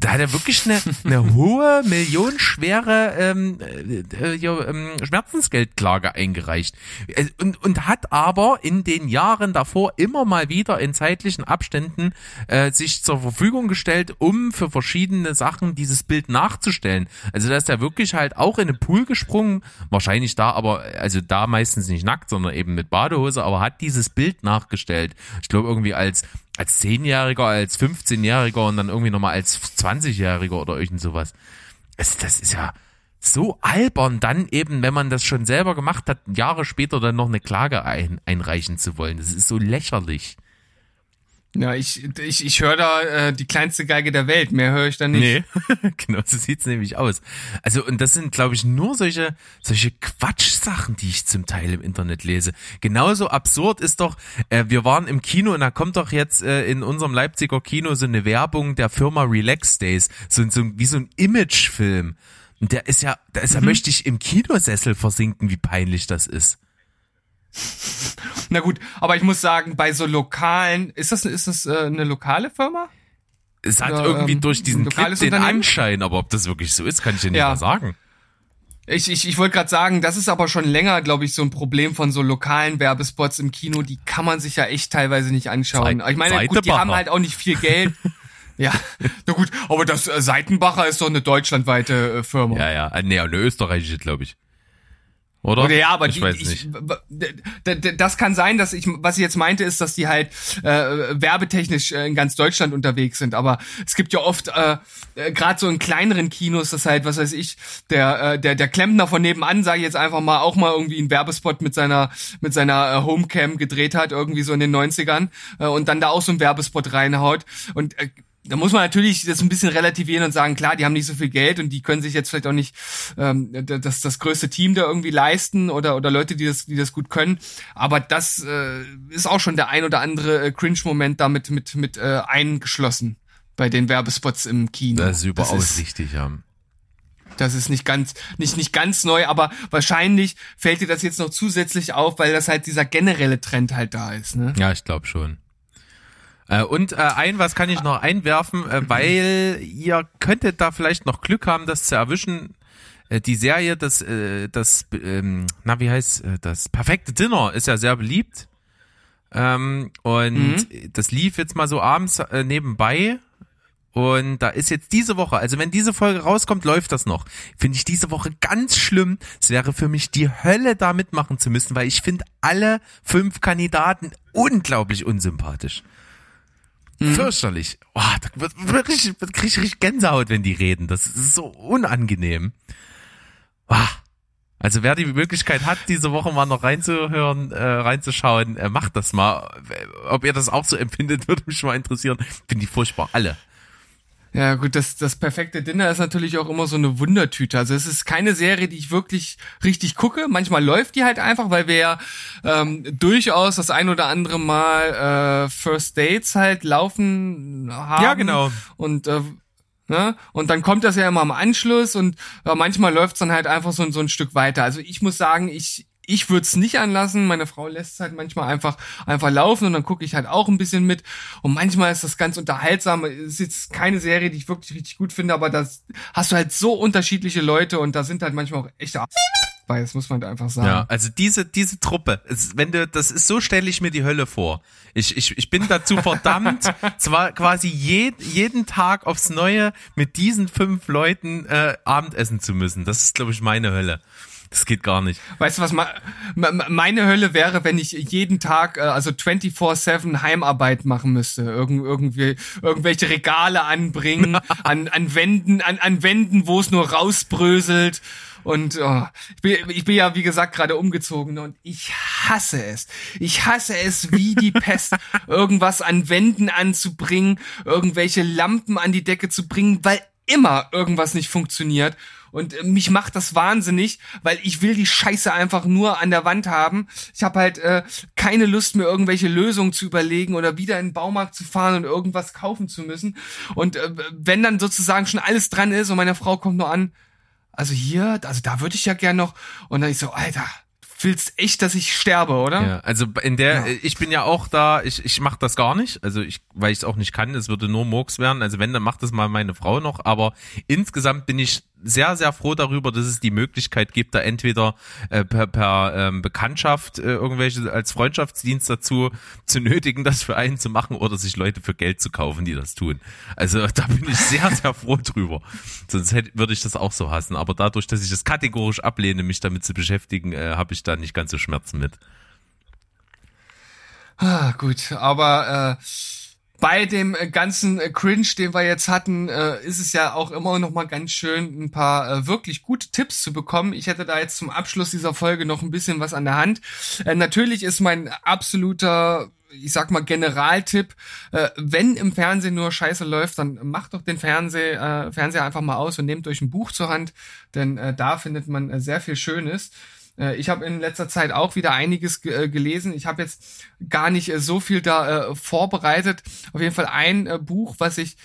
da hat er wirklich eine, eine hohe, millionenschwere ähm, äh, ähm, Schmerzensgeldklage eingereicht. Äh, und, und hat aber in den Jahren davor immer mal wieder in zeitlichen Abständen äh, sich zur Verfügung gestellt, um für verschiedene Sachen dieses Bild nachzustellen. Also da ist er wirklich halt auch in den Pool gesprungen, wahrscheinlich da aber, also da meistens nicht nackt, sondern eben mit Badehose, aber hat dieses Bild nachgestellt. Ich glaube irgendwie als als Zehnjähriger, als 15-Jähriger und dann irgendwie nochmal als 20-Jähriger oder irgend sowas. Es, das ist ja so albern, dann eben, wenn man das schon selber gemacht hat, Jahre später dann noch eine Klage ein, einreichen zu wollen. Das ist so lächerlich. Ja, ich, ich, ich höre da äh, die kleinste Geige der Welt, mehr höre ich da nicht. Nee, genau, so sieht's nämlich aus. Also, und das sind, glaube ich, nur solche, solche Quatschsachen, die ich zum Teil im Internet lese. Genauso absurd ist doch, äh, wir waren im Kino und da kommt doch jetzt äh, in unserem Leipziger Kino so eine Werbung der Firma Relax Days, so, so wie so ein Imagefilm. Und der ist ja, da ist, mhm. da möchte ich im Kinosessel versinken, wie peinlich das ist. Na gut, aber ich muss sagen, bei so lokalen, ist das, ist das äh, eine lokale Firma? Es hat Oder, irgendwie ähm, durch diesen Clip den Anschein, aber ob das wirklich so ist, kann ich dir nicht ja. mal sagen. Ich, ich, ich wollte gerade sagen, das ist aber schon länger, glaube ich, so ein Problem von so lokalen Werbespots im Kino. Die kann man sich ja echt teilweise nicht anschauen. Ich meine, gut, die haben halt auch nicht viel Geld. ja, na gut, aber das äh, Seitenbacher ist doch eine deutschlandweite äh, Firma. Ja, ja, nee, eine österreichische, glaube ich. Oder? Ja, aber ich die, weiß nicht. Ich, das kann sein, dass ich, was ich jetzt meinte, ist, dass die halt äh, werbetechnisch äh, in ganz Deutschland unterwegs sind. Aber es gibt ja oft, äh, äh, gerade so in kleineren Kinos, das halt, was weiß ich, der, äh, der, der Klempner von nebenan, sage ich jetzt einfach mal, auch mal irgendwie einen Werbespot mit seiner, mit seiner Homecam gedreht hat, irgendwie so in den 90ern, äh, und dann da auch so einen Werbespot reinhaut. Und äh, da muss man natürlich das ein bisschen relativieren und sagen, klar, die haben nicht so viel Geld und die können sich jetzt vielleicht auch nicht ähm, das, das größte Team da irgendwie leisten oder, oder Leute, die das, die das gut können. Aber das äh, ist auch schon der ein oder andere äh, Cringe-Moment damit mit, mit äh, eingeschlossen bei den Werbespots im Kino. Das ist überaus richtig, ja. Das ist nicht ganz, nicht, nicht ganz neu, aber wahrscheinlich fällt dir das jetzt noch zusätzlich auf, weil das halt dieser generelle Trend halt da ist, ne? Ja, ich glaube schon. Äh, und äh, ein, was kann ich noch einwerfen, äh, weil ihr könntet da vielleicht noch Glück haben, das zu erwischen. Äh, die Serie, das, äh, das, ähm, na wie heißt, äh, das perfekte Dinner ist ja sehr beliebt. Ähm, und mhm. das lief jetzt mal so abends äh, nebenbei. Und da ist jetzt diese Woche, also wenn diese Folge rauskommt, läuft das noch. Finde ich diese Woche ganz schlimm. Es wäre für mich die Hölle, da mitmachen zu müssen, weil ich finde alle fünf Kandidaten unglaublich unsympathisch. Mhm. Fürchterlich. Oh, da wird krieg ich richtig Gänsehaut, wenn die reden. Das ist so unangenehm. Oh. Also wer die Möglichkeit hat, diese Woche mal noch reinzuhören, äh, reinzuschauen, äh, macht das mal. Ob ihr das auch so empfindet, würde mich mal interessieren. Finde ich furchtbar, alle. Ja, gut, das, das perfekte Dinner ist natürlich auch immer so eine Wundertüte. Also es ist keine Serie, die ich wirklich richtig gucke. Manchmal läuft die halt einfach, weil wir ja ähm, durchaus das ein oder andere Mal äh, First Dates halt laufen haben. Ja, genau. Und äh, Ne? Und dann kommt das ja immer am Anschluss und ja, manchmal läuft's dann halt einfach so, so ein Stück weiter. Also ich muss sagen, ich, ich würde es nicht anlassen. Meine Frau lässt es halt manchmal einfach einfach laufen und dann gucke ich halt auch ein bisschen mit. Und manchmal ist das ganz unterhaltsam. Es ist jetzt keine Serie, die ich wirklich richtig gut finde, aber das hast du halt so unterschiedliche Leute und da sind halt manchmal auch echte bei, das muss man halt einfach sagen. Ja, also diese diese Truppe, es, wenn du das ist so stelle ich mir die Hölle vor. Ich ich ich bin dazu verdammt, zwar quasi jed, jeden Tag aufs Neue mit diesen fünf Leuten äh, Abendessen zu müssen. Das ist glaube ich meine Hölle. Das geht gar nicht. Weißt du was, meine Hölle wäre, wenn ich jeden Tag, äh, also 24-7 Heimarbeit machen müsste. Irgend, irgendwie, irgendwelche Regale anbringen, an, an Wänden, an, an Wänden, wo es nur rausbröselt. Und oh, ich, bin, ich bin ja, wie gesagt, gerade umgezogen und ich hasse es. Ich hasse es wie die Pest, irgendwas an Wänden anzubringen, irgendwelche Lampen an die Decke zu bringen, weil immer irgendwas nicht funktioniert. Und äh, mich macht das wahnsinnig, weil ich will die Scheiße einfach nur an der Wand haben. Ich habe halt äh, keine Lust mehr, irgendwelche Lösungen zu überlegen oder wieder in den Baumarkt zu fahren und irgendwas kaufen zu müssen. Und äh, wenn dann sozusagen schon alles dran ist und meine Frau kommt nur an, also hier, also da würde ich ja gern noch. Und dann ich so, Alter, willst echt, dass ich sterbe, oder? Ja, also in der, ja. ich bin ja auch da, ich, ich mach das gar nicht, also ich, weil ich es auch nicht kann, es würde nur Murks werden, also wenn, dann macht das mal meine Frau noch, aber insgesamt bin ich sehr, sehr froh darüber, dass es die Möglichkeit gibt, da entweder äh, per, per ähm, Bekanntschaft äh, irgendwelche als Freundschaftsdienst dazu zu nötigen, das für einen zu machen oder sich Leute für Geld zu kaufen, die das tun. Also da bin ich sehr, sehr froh drüber. Sonst hätte, würde ich das auch so hassen. Aber dadurch, dass ich es kategorisch ablehne, mich damit zu beschäftigen, äh, habe ich da nicht ganz so Schmerzen mit. Ah, gut, aber äh bei dem ganzen Cringe, den wir jetzt hatten, äh, ist es ja auch immer noch mal ganz schön, ein paar äh, wirklich gute Tipps zu bekommen. Ich hätte da jetzt zum Abschluss dieser Folge noch ein bisschen was an der Hand. Äh, natürlich ist mein absoluter ich sag mal Generaltipp, äh, wenn im Fernsehen nur Scheiße läuft, dann macht doch den Fernseh, äh, Fernseher einfach mal aus und nehmt euch ein Buch zur Hand, denn äh, da findet man sehr viel Schönes. Äh, ich habe in letzter Zeit auch wieder einiges äh, gelesen. Ich habe jetzt gar nicht äh, so viel da vorbereitet. Auf jeden Fall ein Buch, was ich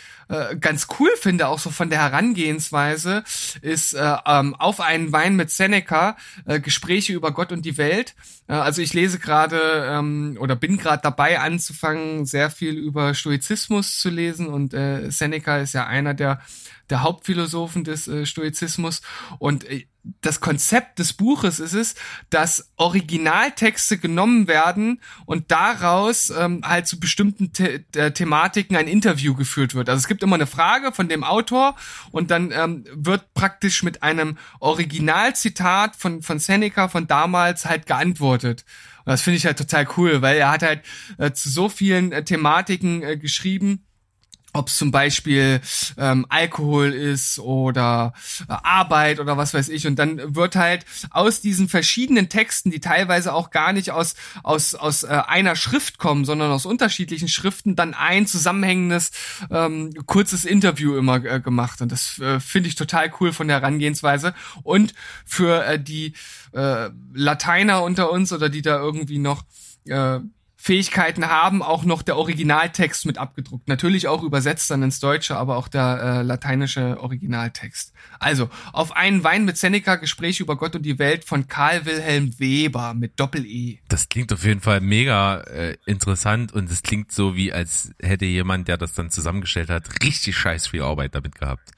ganz cool finde, auch so von der Herangehensweise, ist ähm, Auf einen Wein mit Seneca, Gespräche über Gott und die Welt. also ich lese gerade ähm, oder bin gerade dabei anzufangen, sehr viel über Stoizismus zu lesen und Seneca ist ja einer der der Hauptphilosophen des äh, Stoizismus. Und äh, das Konzept des Buches ist es, dass Originaltexte genommen werden und daraus ähm, halt zu bestimmten The äh, Thematiken ein Interview geführt wird. Also es gibt immer eine Frage von dem Autor und dann ähm, wird praktisch mit einem Originalzitat von, von Seneca von damals halt geantwortet. Und das finde ich halt total cool, weil er hat halt äh, zu so vielen äh, Thematiken äh, geschrieben ob es zum Beispiel ähm, Alkohol ist oder äh, Arbeit oder was weiß ich. Und dann wird halt aus diesen verschiedenen Texten, die teilweise auch gar nicht aus, aus, aus äh, einer Schrift kommen, sondern aus unterschiedlichen Schriften, dann ein zusammenhängendes, ähm, kurzes Interview immer äh, gemacht. Und das äh, finde ich total cool von der Herangehensweise. Und für äh, die äh, Lateiner unter uns oder die da irgendwie noch äh, Fähigkeiten haben, auch noch der Originaltext mit abgedruckt. Natürlich auch übersetzt dann ins Deutsche, aber auch der äh, lateinische Originaltext. Also, auf einen Wein mit Seneca, Gespräche über Gott und die Welt von Karl Wilhelm Weber mit Doppel-E. Das klingt auf jeden Fall mega äh, interessant und es klingt so, wie als hätte jemand, der das dann zusammengestellt hat, richtig scheiß viel Arbeit damit gehabt.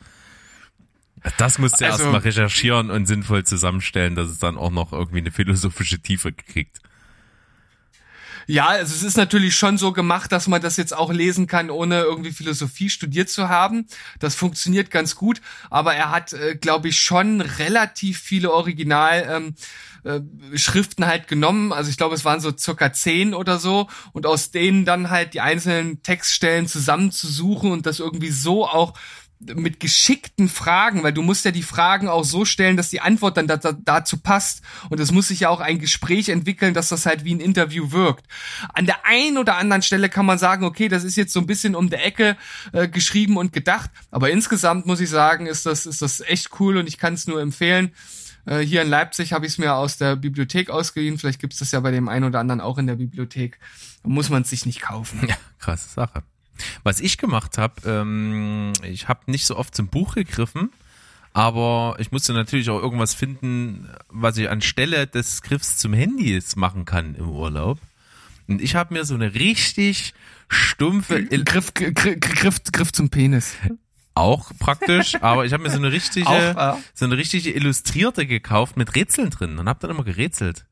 Das musst du also, erstmal recherchieren und sinnvoll zusammenstellen, dass es dann auch noch irgendwie eine philosophische Tiefe kriegt. Ja, also es ist natürlich schon so gemacht, dass man das jetzt auch lesen kann, ohne irgendwie Philosophie studiert zu haben. Das funktioniert ganz gut, aber er hat, äh, glaube ich, schon relativ viele Original. Ähm, äh, Schriften halt genommen, also ich glaube, es waren so circa zehn oder so, und aus denen dann halt die einzelnen Textstellen zusammenzusuchen und das irgendwie so auch mit geschickten Fragen, weil du musst ja die Fragen auch so stellen, dass die Antwort dann da, da, dazu passt. Und es muss sich ja auch ein Gespräch entwickeln, dass das halt wie ein Interview wirkt. An der einen oder anderen Stelle kann man sagen, okay, das ist jetzt so ein bisschen um der Ecke äh, geschrieben und gedacht. Aber insgesamt muss ich sagen, ist das, ist das echt cool und ich kann es nur empfehlen. Äh, hier in Leipzig habe ich es mir aus der Bibliothek ausgeliehen. Vielleicht gibt es das ja bei dem einen oder anderen auch in der Bibliothek. Da muss man es sich nicht kaufen. Ja, krasse Sache. Was ich gemacht habe, ähm, ich habe nicht so oft zum Buch gegriffen, aber ich musste natürlich auch irgendwas finden, was ich anstelle des Griffs zum Handy jetzt machen kann im Urlaub. Und ich habe mir so eine richtig stumpfe Griff, Griff, Griff, Griff zum Penis. Auch praktisch, aber ich habe mir so eine richtige, auch, ja. so eine richtige Illustrierte gekauft mit Rätseln drin und habe dann immer gerätselt.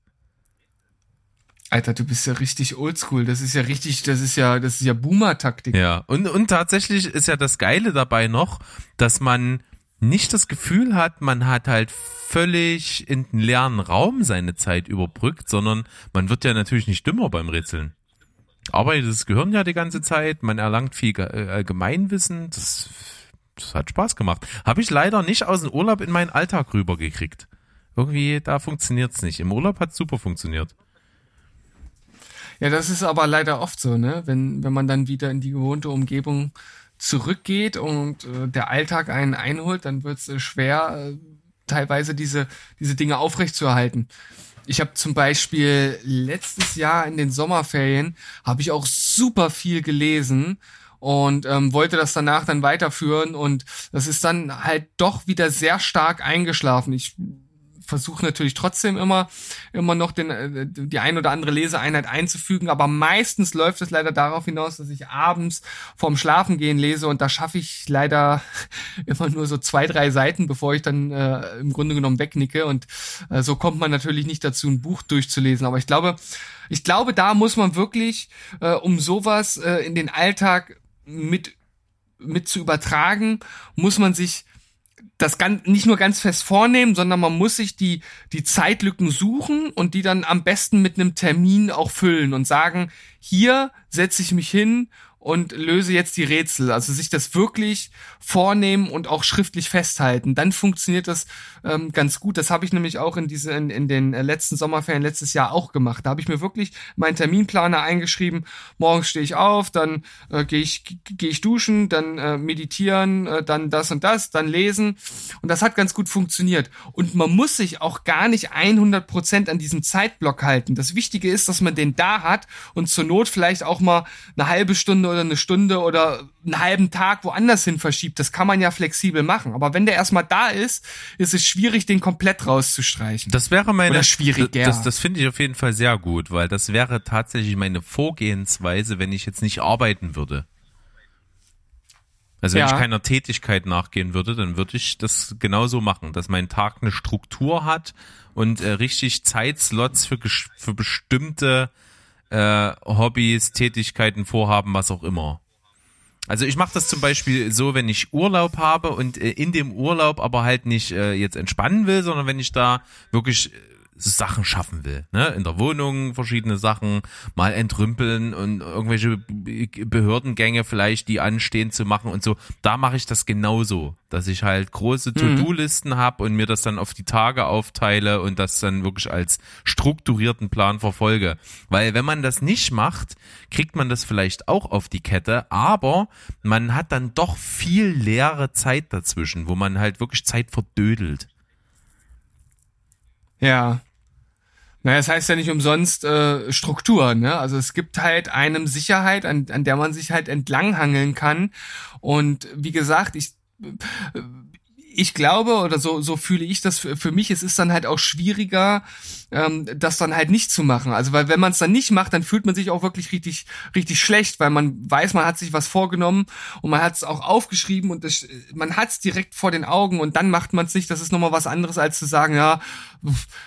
Alter, du bist ja richtig oldschool. Das ist ja richtig, das ist ja, das ist ja Boomer-Taktik. Ja, und, und tatsächlich ist ja das Geile dabei noch, dass man nicht das Gefühl hat, man hat halt völlig in den leeren Raum seine Zeit überbrückt, sondern man wird ja natürlich nicht dümmer beim Rätseln. Arbeitet das Gehirn ja die ganze Zeit, man erlangt viel äh, Allgemeinwissen, das, das hat Spaß gemacht. Habe ich leider nicht aus dem Urlaub in meinen Alltag rübergekriegt. Irgendwie, da funktioniert's nicht. Im Urlaub hat super funktioniert. Ja, das ist aber leider oft so, ne? Wenn, wenn man dann wieder in die gewohnte Umgebung zurückgeht und äh, der Alltag einen einholt, dann wird es äh, schwer, äh, teilweise diese, diese Dinge aufrechtzuerhalten. Ich habe zum Beispiel letztes Jahr in den Sommerferien habe ich auch super viel gelesen und ähm, wollte das danach dann weiterführen und das ist dann halt doch wieder sehr stark eingeschlafen. Ich versuche natürlich trotzdem immer, immer noch den, äh, die ein oder andere Leseeinheit einzufügen, aber meistens läuft es leider darauf hinaus, dass ich abends vorm Schlafengehen lese und da schaffe ich leider immer nur so zwei, drei Seiten, bevor ich dann äh, im Grunde genommen wegnicke und äh, so kommt man natürlich nicht dazu, ein Buch durchzulesen, aber ich glaube, ich glaube, da muss man wirklich, äh, um sowas äh, in den Alltag mit mit zu übertragen, muss man sich das ganz, nicht nur ganz fest vornehmen, sondern man muss sich die, die Zeitlücken suchen und die dann am besten mit einem Termin auch füllen und sagen, hier setze ich mich hin und löse jetzt die Rätsel. Also sich das wirklich vornehmen und auch schriftlich festhalten. Dann funktioniert das ähm, ganz gut. Das habe ich nämlich auch in diese in, in den äh, letzten Sommerferien letztes Jahr auch gemacht. Da habe ich mir wirklich meinen Terminplaner eingeschrieben. Morgens stehe ich auf, dann äh, gehe ich gehe ich duschen, dann äh, meditieren, äh, dann das und das, dann lesen. Und das hat ganz gut funktioniert. Und man muss sich auch gar nicht 100 Prozent an diesem Zeitblock halten. Das Wichtige ist, dass man den da hat und zur Not vielleicht auch mal eine halbe Stunde oder eine Stunde oder einen halben Tag woanders hin verschiebt. Das kann man ja flexibel machen. Aber wenn der erstmal da ist, ist es schwierig, den komplett rauszustreichen. Das wäre meine, oder schwieriger. Das, das finde ich auf jeden Fall sehr gut, weil das wäre tatsächlich meine Vorgehensweise, wenn ich jetzt nicht arbeiten würde. Also wenn ja. ich keiner Tätigkeit nachgehen würde, dann würde ich das genauso machen, dass mein Tag eine Struktur hat und äh, richtig Zeitslots für, für bestimmte äh, Hobbys, Tätigkeiten, Vorhaben, was auch immer. Also ich mache das zum Beispiel so, wenn ich Urlaub habe und äh, in dem Urlaub aber halt nicht äh, jetzt entspannen will, sondern wenn ich da wirklich Sachen schaffen will. Ne? In der Wohnung verschiedene Sachen, mal entrümpeln und irgendwelche Behördengänge vielleicht, die anstehen zu machen und so. Da mache ich das genauso, dass ich halt große mhm. To-Do-Listen habe und mir das dann auf die Tage aufteile und das dann wirklich als strukturierten Plan verfolge. Weil wenn man das nicht macht, kriegt man das vielleicht auch auf die Kette, aber man hat dann doch viel leere Zeit dazwischen, wo man halt wirklich Zeit verdödelt. Ja, naja, es das heißt ja nicht umsonst äh, Struktur, ne? Also es gibt halt einem Sicherheit, an, an der man sich halt entlanghangeln kann. Und wie gesagt, ich ich glaube oder so so fühle ich das für, für mich. Es ist dann halt auch schwieriger ähm, das dann halt nicht zu machen. Also weil wenn man es dann nicht macht dann fühlt man sich auch wirklich richtig richtig schlecht weil man weiß man hat sich was vorgenommen und man hat es auch aufgeschrieben und das, man hat es direkt vor den Augen und dann macht man es nicht. Das ist nochmal was anderes als zu sagen ja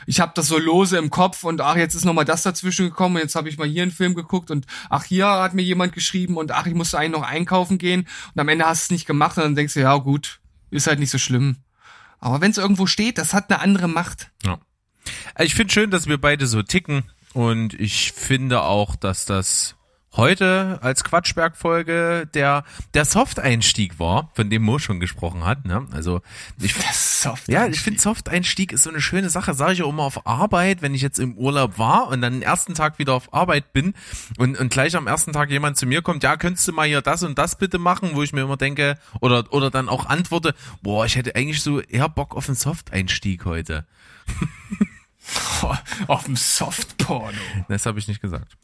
ich habe das so lose im Kopf und ach jetzt ist nochmal das dazwischen gekommen und jetzt habe ich mal hier einen Film geguckt und ach hier hat mir jemand geschrieben und ach ich musste eigentlich noch einkaufen gehen und am Ende hast du es nicht gemacht und dann denkst du ja gut ist halt nicht so schlimm. Aber wenn es irgendwo steht, das hat eine andere Macht. Ja. Ich finde schön, dass wir beide so ticken und ich finde auch, dass das heute als Quatschberg-Folge der, der Soft-Einstieg war, von dem Mo schon gesprochen hat. Ne? Also ich, ja, ich finde Soft-Einstieg ist so eine schöne Sache. Sage ich auch immer auf Arbeit, wenn ich jetzt im Urlaub war und dann den ersten Tag wieder auf Arbeit bin und, und gleich am ersten Tag jemand zu mir kommt, ja, könntest du mal hier das und das bitte machen, wo ich mir immer denke, oder, oder dann auch antworte, boah, ich hätte eigentlich so eher Bock auf einen Soft-Einstieg heute. auf dem Soft-Porno. Das habe ich nicht gesagt.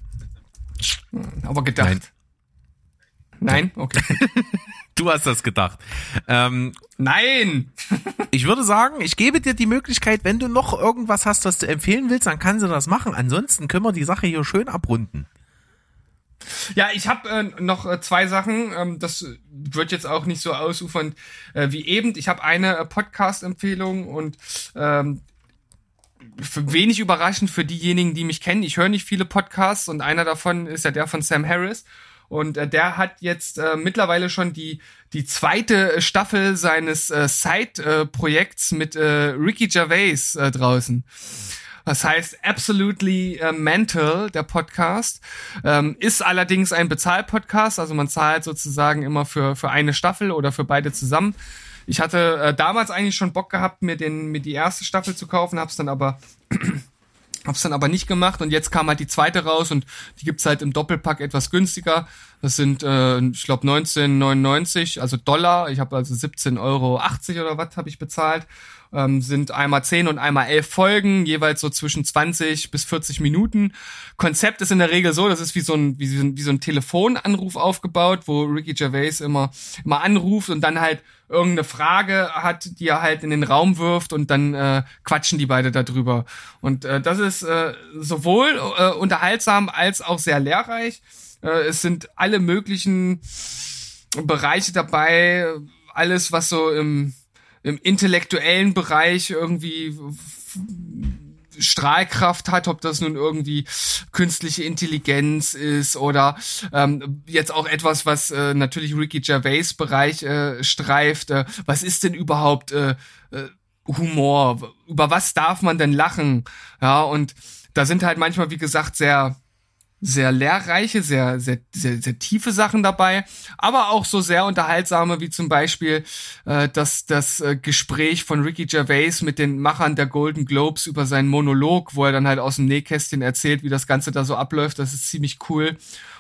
Aber gedacht. Nein. Nein? Okay. du hast das gedacht. Ähm, Nein! ich würde sagen, ich gebe dir die Möglichkeit, wenn du noch irgendwas hast, was du empfehlen willst, dann kannst du das machen. Ansonsten können wir die Sache hier schön abrunden. Ja, ich habe äh, noch äh, zwei Sachen. Ähm, das wird jetzt auch nicht so ausufernd äh, wie eben. Ich habe eine äh, Podcast-Empfehlung und ähm, wenig überraschend für diejenigen, die mich kennen. Ich höre nicht viele Podcasts und einer davon ist ja der von Sam Harris. Und äh, der hat jetzt äh, mittlerweile schon die, die zweite Staffel seines äh, Side-Projekts mit äh, Ricky Gervais äh, draußen. Das heißt Absolutely äh, Mental, der Podcast. Ähm, ist allerdings ein Bezahlpodcast, also man zahlt sozusagen immer für, für eine Staffel oder für beide zusammen. Ich hatte äh, damals eigentlich schon Bock gehabt, mir den mir die erste Staffel zu kaufen, hab's dann aber hab's dann aber nicht gemacht und jetzt kam halt die zweite raus und die gibt's halt im Doppelpack etwas günstiger. Das sind äh, ich glaube 19,99, also Dollar. Ich habe also 17,80 Euro oder was habe ich bezahlt ähm, sind einmal 10 und einmal 11 Folgen, jeweils so zwischen 20 bis 40 Minuten. Konzept ist in der Regel so, das ist wie so ein, wie so ein, wie so ein Telefonanruf aufgebaut, wo Ricky Gervais immer, immer anruft und dann halt irgendeine Frage hat, die er halt in den Raum wirft und dann äh, quatschen die beide darüber. Und äh, das ist äh, sowohl äh, unterhaltsam als auch sehr lehrreich. Äh, es sind alle möglichen Bereiche dabei, alles, was so im im intellektuellen Bereich irgendwie Strahlkraft hat, ob das nun irgendwie künstliche Intelligenz ist oder ähm, jetzt auch etwas, was äh, natürlich Ricky Gervais Bereich äh, streift. Äh, was ist denn überhaupt äh, äh, Humor? Über was darf man denn lachen? Ja, und da sind halt manchmal, wie gesagt, sehr sehr lehrreiche, sehr, sehr, sehr, sehr tiefe Sachen dabei, aber auch so sehr unterhaltsame, wie zum Beispiel äh, das, das äh, Gespräch von Ricky Gervais mit den Machern der Golden Globes über seinen Monolog, wo er dann halt aus dem Nähkästchen erzählt, wie das Ganze da so abläuft. Das ist ziemlich cool.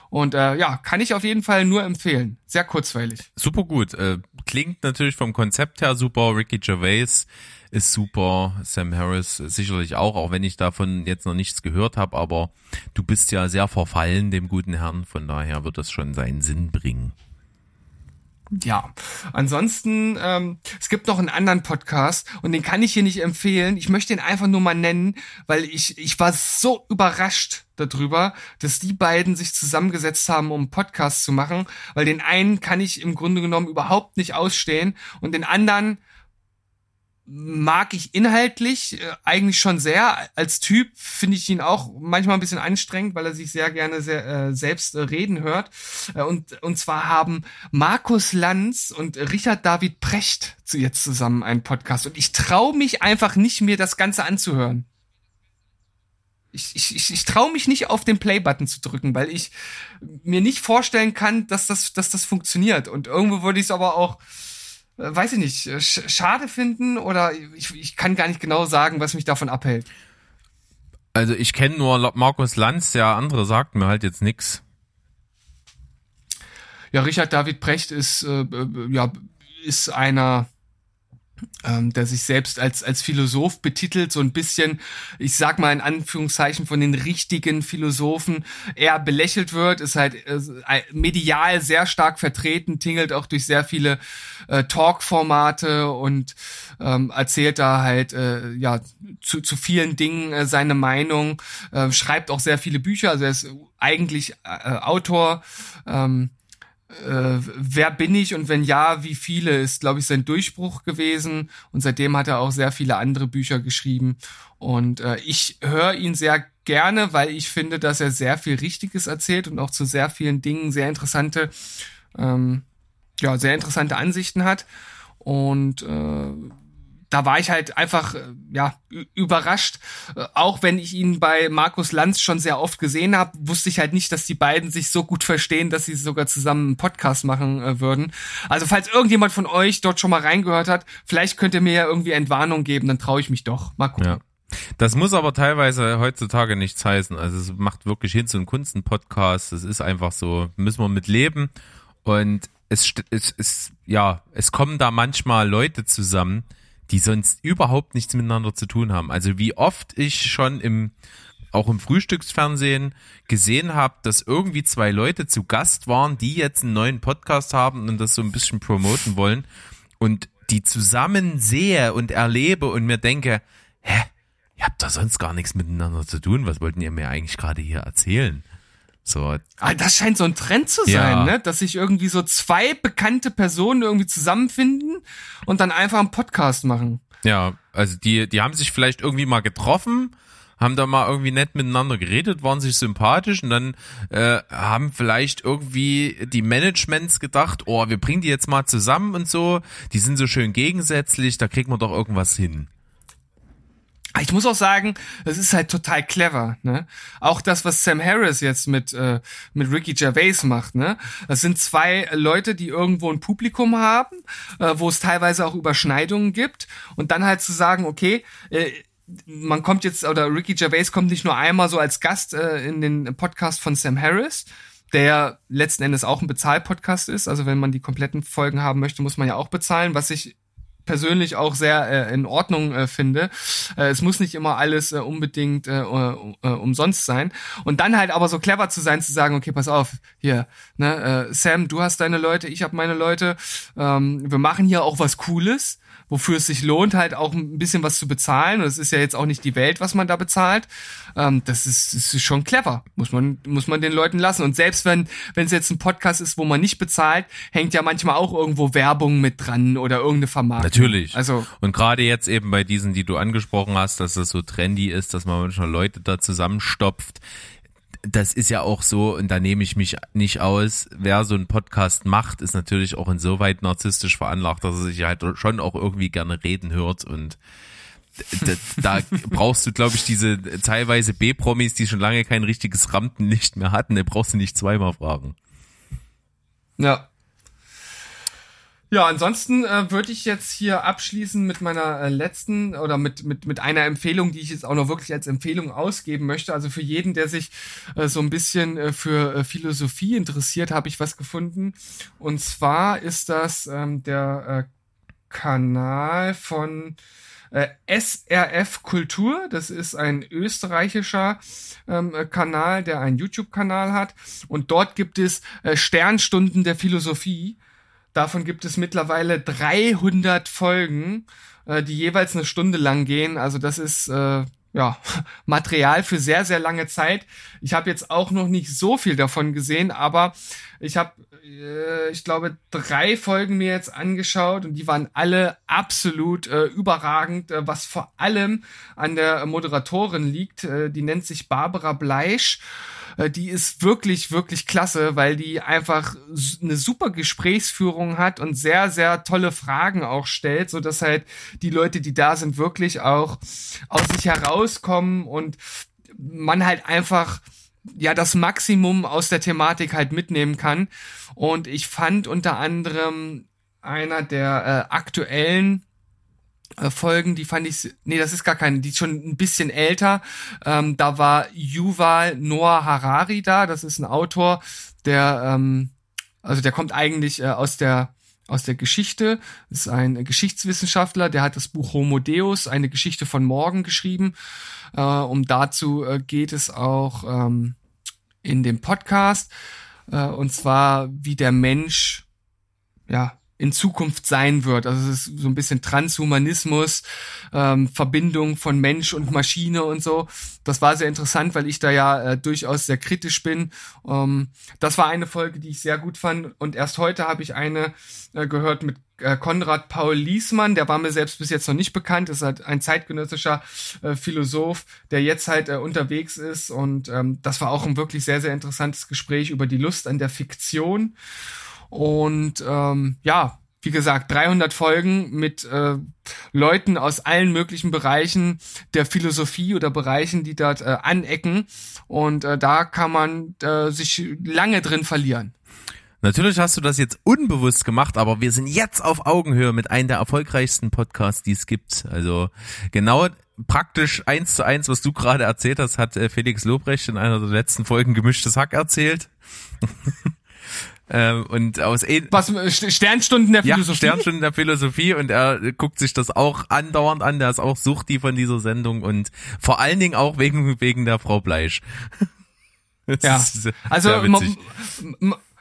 Und äh, ja, kann ich auf jeden Fall nur empfehlen. Sehr kurzweilig. Super gut. Äh, klingt natürlich vom Konzept her super. Ricky Gervais ist super. Sam Harris sicherlich auch, auch wenn ich davon jetzt noch nichts gehört habe, aber du bist ja sehr verfallen dem guten Herrn, von daher wird das schon seinen Sinn bringen. Ja, ansonsten, ähm, es gibt noch einen anderen Podcast und den kann ich hier nicht empfehlen. Ich möchte ihn einfach nur mal nennen, weil ich, ich war so überrascht darüber, dass die beiden sich zusammengesetzt haben, um einen Podcast zu machen, weil den einen kann ich im Grunde genommen überhaupt nicht ausstehen und den anderen mag ich inhaltlich äh, eigentlich schon sehr. Als Typ finde ich ihn auch manchmal ein bisschen anstrengend, weil er sich sehr gerne sehr, äh, selbst äh, reden hört. Äh, und, und zwar haben Markus Lanz und Richard David Precht zu jetzt zusammen einen Podcast. Und ich traue mich einfach nicht, mir das Ganze anzuhören. Ich, ich, ich, ich traue mich nicht auf den Play-Button zu drücken, weil ich mir nicht vorstellen kann, dass das, dass das funktioniert. Und irgendwo würde ich es aber auch weiß ich nicht, äh, sch schade finden oder ich, ich kann gar nicht genau sagen, was mich davon abhält. Also ich kenne nur Markus Lanz, der andere sagt mir halt jetzt nix. Ja, Richard David Precht ist äh, äh ja ist einer ähm, der sich selbst als, als Philosoph betitelt, so ein bisschen, ich sag mal in Anführungszeichen, von den richtigen Philosophen eher belächelt wird, ist halt äh, medial sehr stark vertreten, tingelt auch durch sehr viele äh, Talk-Formate und ähm, erzählt da halt äh, ja zu, zu vielen Dingen äh, seine Meinung, äh, schreibt auch sehr viele Bücher, also er ist eigentlich äh, Autor, ähm, äh, wer bin ich und wenn ja, wie viele, ist, glaube ich, sein Durchbruch gewesen. Und seitdem hat er auch sehr viele andere Bücher geschrieben. Und äh, ich höre ihn sehr gerne, weil ich finde, dass er sehr viel Richtiges erzählt und auch zu sehr vielen Dingen sehr interessante, ähm, ja, sehr interessante Ansichten hat. Und äh, da war ich halt einfach äh, ja überrascht. Äh, auch wenn ich ihn bei Markus Lanz schon sehr oft gesehen habe, wusste ich halt nicht, dass die beiden sich so gut verstehen, dass sie sogar zusammen einen Podcast machen äh, würden. Also falls irgendjemand von euch dort schon mal reingehört hat, vielleicht könnt ihr mir ja irgendwie Entwarnung geben, dann traue ich mich doch. Mal gucken. Ja. Das muss aber teilweise heutzutage nichts heißen. Also es macht wirklich hin zu einem Kunstenpodcast. Das ist einfach so, müssen wir mit leben. Und es, es, es, ja, es kommen da manchmal Leute zusammen, die sonst überhaupt nichts miteinander zu tun haben. Also wie oft ich schon im auch im Frühstücksfernsehen gesehen habe, dass irgendwie zwei Leute zu Gast waren, die jetzt einen neuen Podcast haben und das so ein bisschen promoten wollen und die zusammen sehe und erlebe und mir denke, hä, ihr habt da sonst gar nichts miteinander zu tun, was wollten ihr mir eigentlich gerade hier erzählen? So. Ah, das scheint so ein Trend zu sein, ja. ne? Dass sich irgendwie so zwei bekannte Personen irgendwie zusammenfinden und dann einfach einen Podcast machen. Ja, also die, die haben sich vielleicht irgendwie mal getroffen, haben da mal irgendwie nett miteinander geredet, waren sich sympathisch und dann äh, haben vielleicht irgendwie die Managements gedacht, oh, wir bringen die jetzt mal zusammen und so, die sind so schön gegensätzlich, da kriegen wir doch irgendwas hin. Ich muss auch sagen, das ist halt total clever, ne? Auch das, was Sam Harris jetzt mit äh, mit Ricky Gervais macht, ne? Das sind zwei Leute, die irgendwo ein Publikum haben, äh, wo es teilweise auch Überschneidungen gibt und dann halt zu sagen, okay, äh, man kommt jetzt oder Ricky Gervais kommt nicht nur einmal so als Gast äh, in den Podcast von Sam Harris, der letzten Endes auch ein Bezahlpodcast ist. Also wenn man die kompletten Folgen haben möchte, muss man ja auch bezahlen, was ich persönlich auch sehr äh, in Ordnung äh, finde. Äh, es muss nicht immer alles äh, unbedingt äh, äh, umsonst sein. Und dann halt aber so clever zu sein, zu sagen, okay, pass auf, hier, ne, äh, Sam, du hast deine Leute, ich habe meine Leute, ähm, wir machen hier auch was Cooles wofür es sich lohnt, halt auch ein bisschen was zu bezahlen. Und es ist ja jetzt auch nicht die Welt, was man da bezahlt. Ähm, das, ist, das ist schon clever, muss man, muss man den Leuten lassen. Und selbst wenn wenn es jetzt ein Podcast ist, wo man nicht bezahlt, hängt ja manchmal auch irgendwo Werbung mit dran oder irgendeine Vermarktung. Natürlich. Also und gerade jetzt eben bei diesen, die du angesprochen hast, dass das so trendy ist, dass man manchmal Leute da zusammenstopft das ist ja auch so, und da nehme ich mich nicht aus, wer so einen Podcast macht, ist natürlich auch insoweit narzisstisch veranlagt, dass er sich halt schon auch irgendwie gerne reden hört. Und da, brauchst du, glaube ich, diese teilweise B-Promis, die schon lange kein richtiges Rampenlicht mehr hatten, da brauchst du nicht zweimal fragen. Ja, ja, ansonsten äh, würde ich jetzt hier abschließen mit meiner äh, letzten oder mit, mit, mit einer Empfehlung, die ich jetzt auch noch wirklich als Empfehlung ausgeben möchte. Also für jeden, der sich äh, so ein bisschen äh, für äh, Philosophie interessiert, habe ich was gefunden. Und zwar ist das ähm, der äh, Kanal von äh, SRF Kultur. Das ist ein österreichischer ähm, Kanal, der einen YouTube-Kanal hat. Und dort gibt es äh, Sternstunden der Philosophie. Davon gibt es mittlerweile 300 Folgen, äh, die jeweils eine Stunde lang gehen. Also das ist äh, ja Material für sehr sehr lange Zeit. Ich habe jetzt auch noch nicht so viel davon gesehen, aber ich habe, äh, ich glaube, drei Folgen mir jetzt angeschaut und die waren alle absolut äh, überragend, äh, was vor allem an der Moderatorin liegt. Äh, die nennt sich Barbara Bleisch die ist wirklich, wirklich klasse, weil die einfach eine super Gesprächsführung hat und sehr, sehr tolle Fragen auch stellt, so dass halt die Leute, die da sind, wirklich auch aus sich herauskommen und man halt einfach ja das Maximum aus der Thematik halt mitnehmen kann. Und ich fand unter anderem einer der äh, aktuellen äh, Folgen, die fand ich, nee, das ist gar keine, die ist schon ein bisschen älter. Ähm, da war Yuval Noah Harari da, das ist ein Autor, der, ähm, also der kommt eigentlich äh, aus der aus der Geschichte. Das ist ein Geschichtswissenschaftler, der hat das Buch Homo Deus, eine Geschichte von morgen geschrieben. Äh, um dazu äh, geht es auch ähm, in dem Podcast. Äh, und zwar, wie der Mensch ja in Zukunft sein wird. Also es ist so ein bisschen Transhumanismus, ähm, Verbindung von Mensch und Maschine und so. Das war sehr interessant, weil ich da ja äh, durchaus sehr kritisch bin. Ähm, das war eine Folge, die ich sehr gut fand. Und erst heute habe ich eine äh, gehört mit äh, Konrad Paul Liesmann, der war mir selbst bis jetzt noch nicht bekannt, ist halt ein zeitgenössischer äh, Philosoph, der jetzt halt äh, unterwegs ist und ähm, das war auch ein wirklich sehr, sehr interessantes Gespräch über die Lust an der Fiktion und ähm, ja, wie gesagt, 300 Folgen mit äh, Leuten aus allen möglichen Bereichen der Philosophie oder Bereichen, die dort äh, anecken. Und äh, da kann man äh, sich lange drin verlieren. Natürlich hast du das jetzt unbewusst gemacht, aber wir sind jetzt auf Augenhöhe mit einem der erfolgreichsten Podcasts, die es gibt. Also genau praktisch eins zu eins, was du gerade erzählt hast, hat äh, Felix Lobrecht in einer der letzten Folgen gemischtes Hack erzählt. Ähm, und aus Was Sternstunden der Philosophie? Ja, Sternstunden der Philosophie und er guckt sich das auch andauernd an, der ist auch Suchti von dieser Sendung und vor allen Dingen auch wegen wegen der Frau Bleisch. ja. Also man,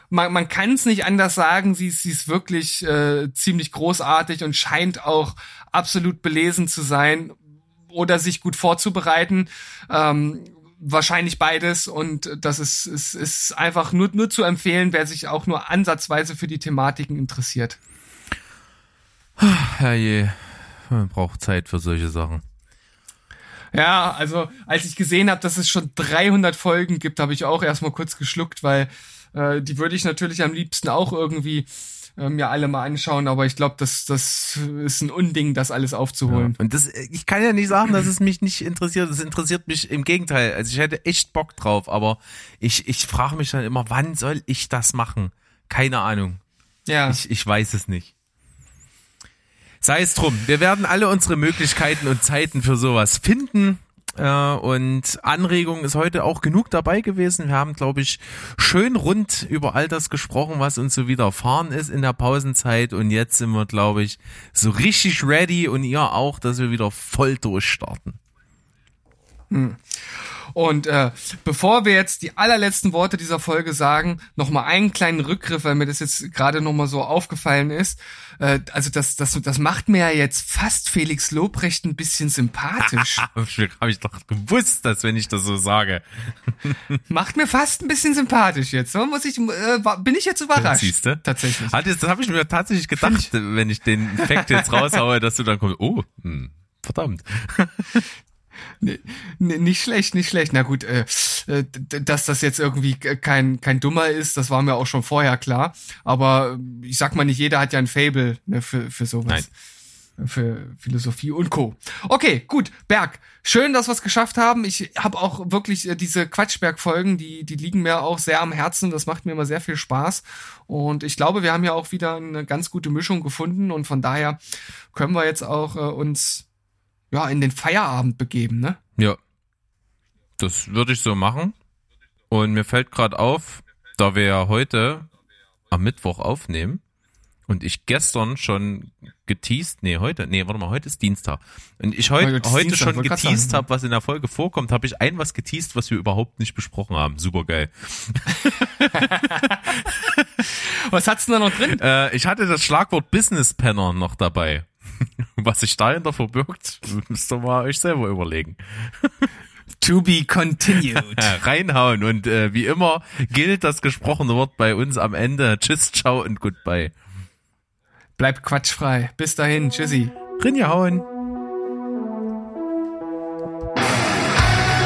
man, man kann es nicht anders sagen, sie, sie ist wirklich äh, ziemlich großartig und scheint auch absolut belesen zu sein oder sich gut vorzubereiten. Ähm, wahrscheinlich beides und das ist, ist, ist einfach nur, nur zu empfehlen, wer sich auch nur ansatzweise für die Thematiken interessiert. Herrje, man braucht Zeit für solche Sachen. Ja, also als ich gesehen habe, dass es schon 300 Folgen gibt, habe ich auch erstmal kurz geschluckt, weil äh, die würde ich natürlich am liebsten auch irgendwie äh, mir alle mal anschauen, aber ich glaube, das, das ist ein Unding, das alles aufzuholen. Ja. Und das, ich kann ja nicht sagen, dass es mich nicht interessiert. Es interessiert mich im Gegenteil. Also ich hätte echt Bock drauf, aber ich, ich frage mich dann immer, wann soll ich das machen? Keine Ahnung. Ja. Ich, ich weiß es nicht. Sei es drum. Wir werden alle unsere Möglichkeiten und Zeiten für sowas finden. Äh, und Anregung ist heute auch genug dabei gewesen. Wir haben, glaube ich, schön rund über all das gesprochen, was uns so widerfahren ist in der Pausenzeit. Und jetzt sind wir, glaube ich, so richtig ready und ihr auch, dass wir wieder voll durchstarten. Hm. Und äh, bevor wir jetzt die allerletzten Worte dieser Folge sagen, noch mal einen kleinen Rückgriff, weil mir das jetzt gerade noch mal so aufgefallen ist. Äh, also das, das, das macht mir ja jetzt fast Felix Lobrecht ein bisschen sympathisch. Habe ich doch gewusst, dass wenn ich das so sage. macht mir fast ein bisschen sympathisch jetzt. So muss ich, äh, bin ich jetzt überrascht. Siehste? Tatsächlich. Hat jetzt, das habe ich mir tatsächlich gedacht, ich, wenn ich den Fact jetzt raushaue, dass du dann kommst. Oh, hm, verdammt. Nicht schlecht, nicht schlecht. Na gut, äh, äh dass das jetzt irgendwie kein, kein Dummer ist, das war mir auch schon vorher klar. Aber ich sag mal, nicht jeder hat ja ein Fable ne, für, für sowas. Nein für Philosophie und Co. Okay, gut, Berg. Schön, dass wir es geschafft haben. Ich habe auch wirklich äh, diese Quatschberg-Folgen, die, die liegen mir auch sehr am Herzen. Das macht mir immer sehr viel Spaß. Und ich glaube, wir haben ja auch wieder eine ganz gute Mischung gefunden. Und von daher können wir jetzt auch äh, uns ja, in den Feierabend begeben, ne? Ja. Das würde ich so machen. Und mir fällt gerade auf, da wir ja heute am Mittwoch aufnehmen und ich gestern schon geteased, nee, heute, nee, warte mal, heute ist Dienstag. Und ich heut, heute, heute Dienstag, schon geteased habe, was in der Folge vorkommt, habe ich ein was geteased, was wir überhaupt nicht besprochen haben. Super geil. was hat's denn da noch drin? Äh, ich hatte das Schlagwort Business Penner noch dabei. Was sich dahinter verbirgt, müsst ihr mal euch selber überlegen. To be continued. Reinhauen und äh, wie immer gilt das gesprochene Wort bei uns am Ende. Tschüss, ciao und goodbye. Bleibt quatschfrei. Bis dahin, tschüssi. Rinja hauen.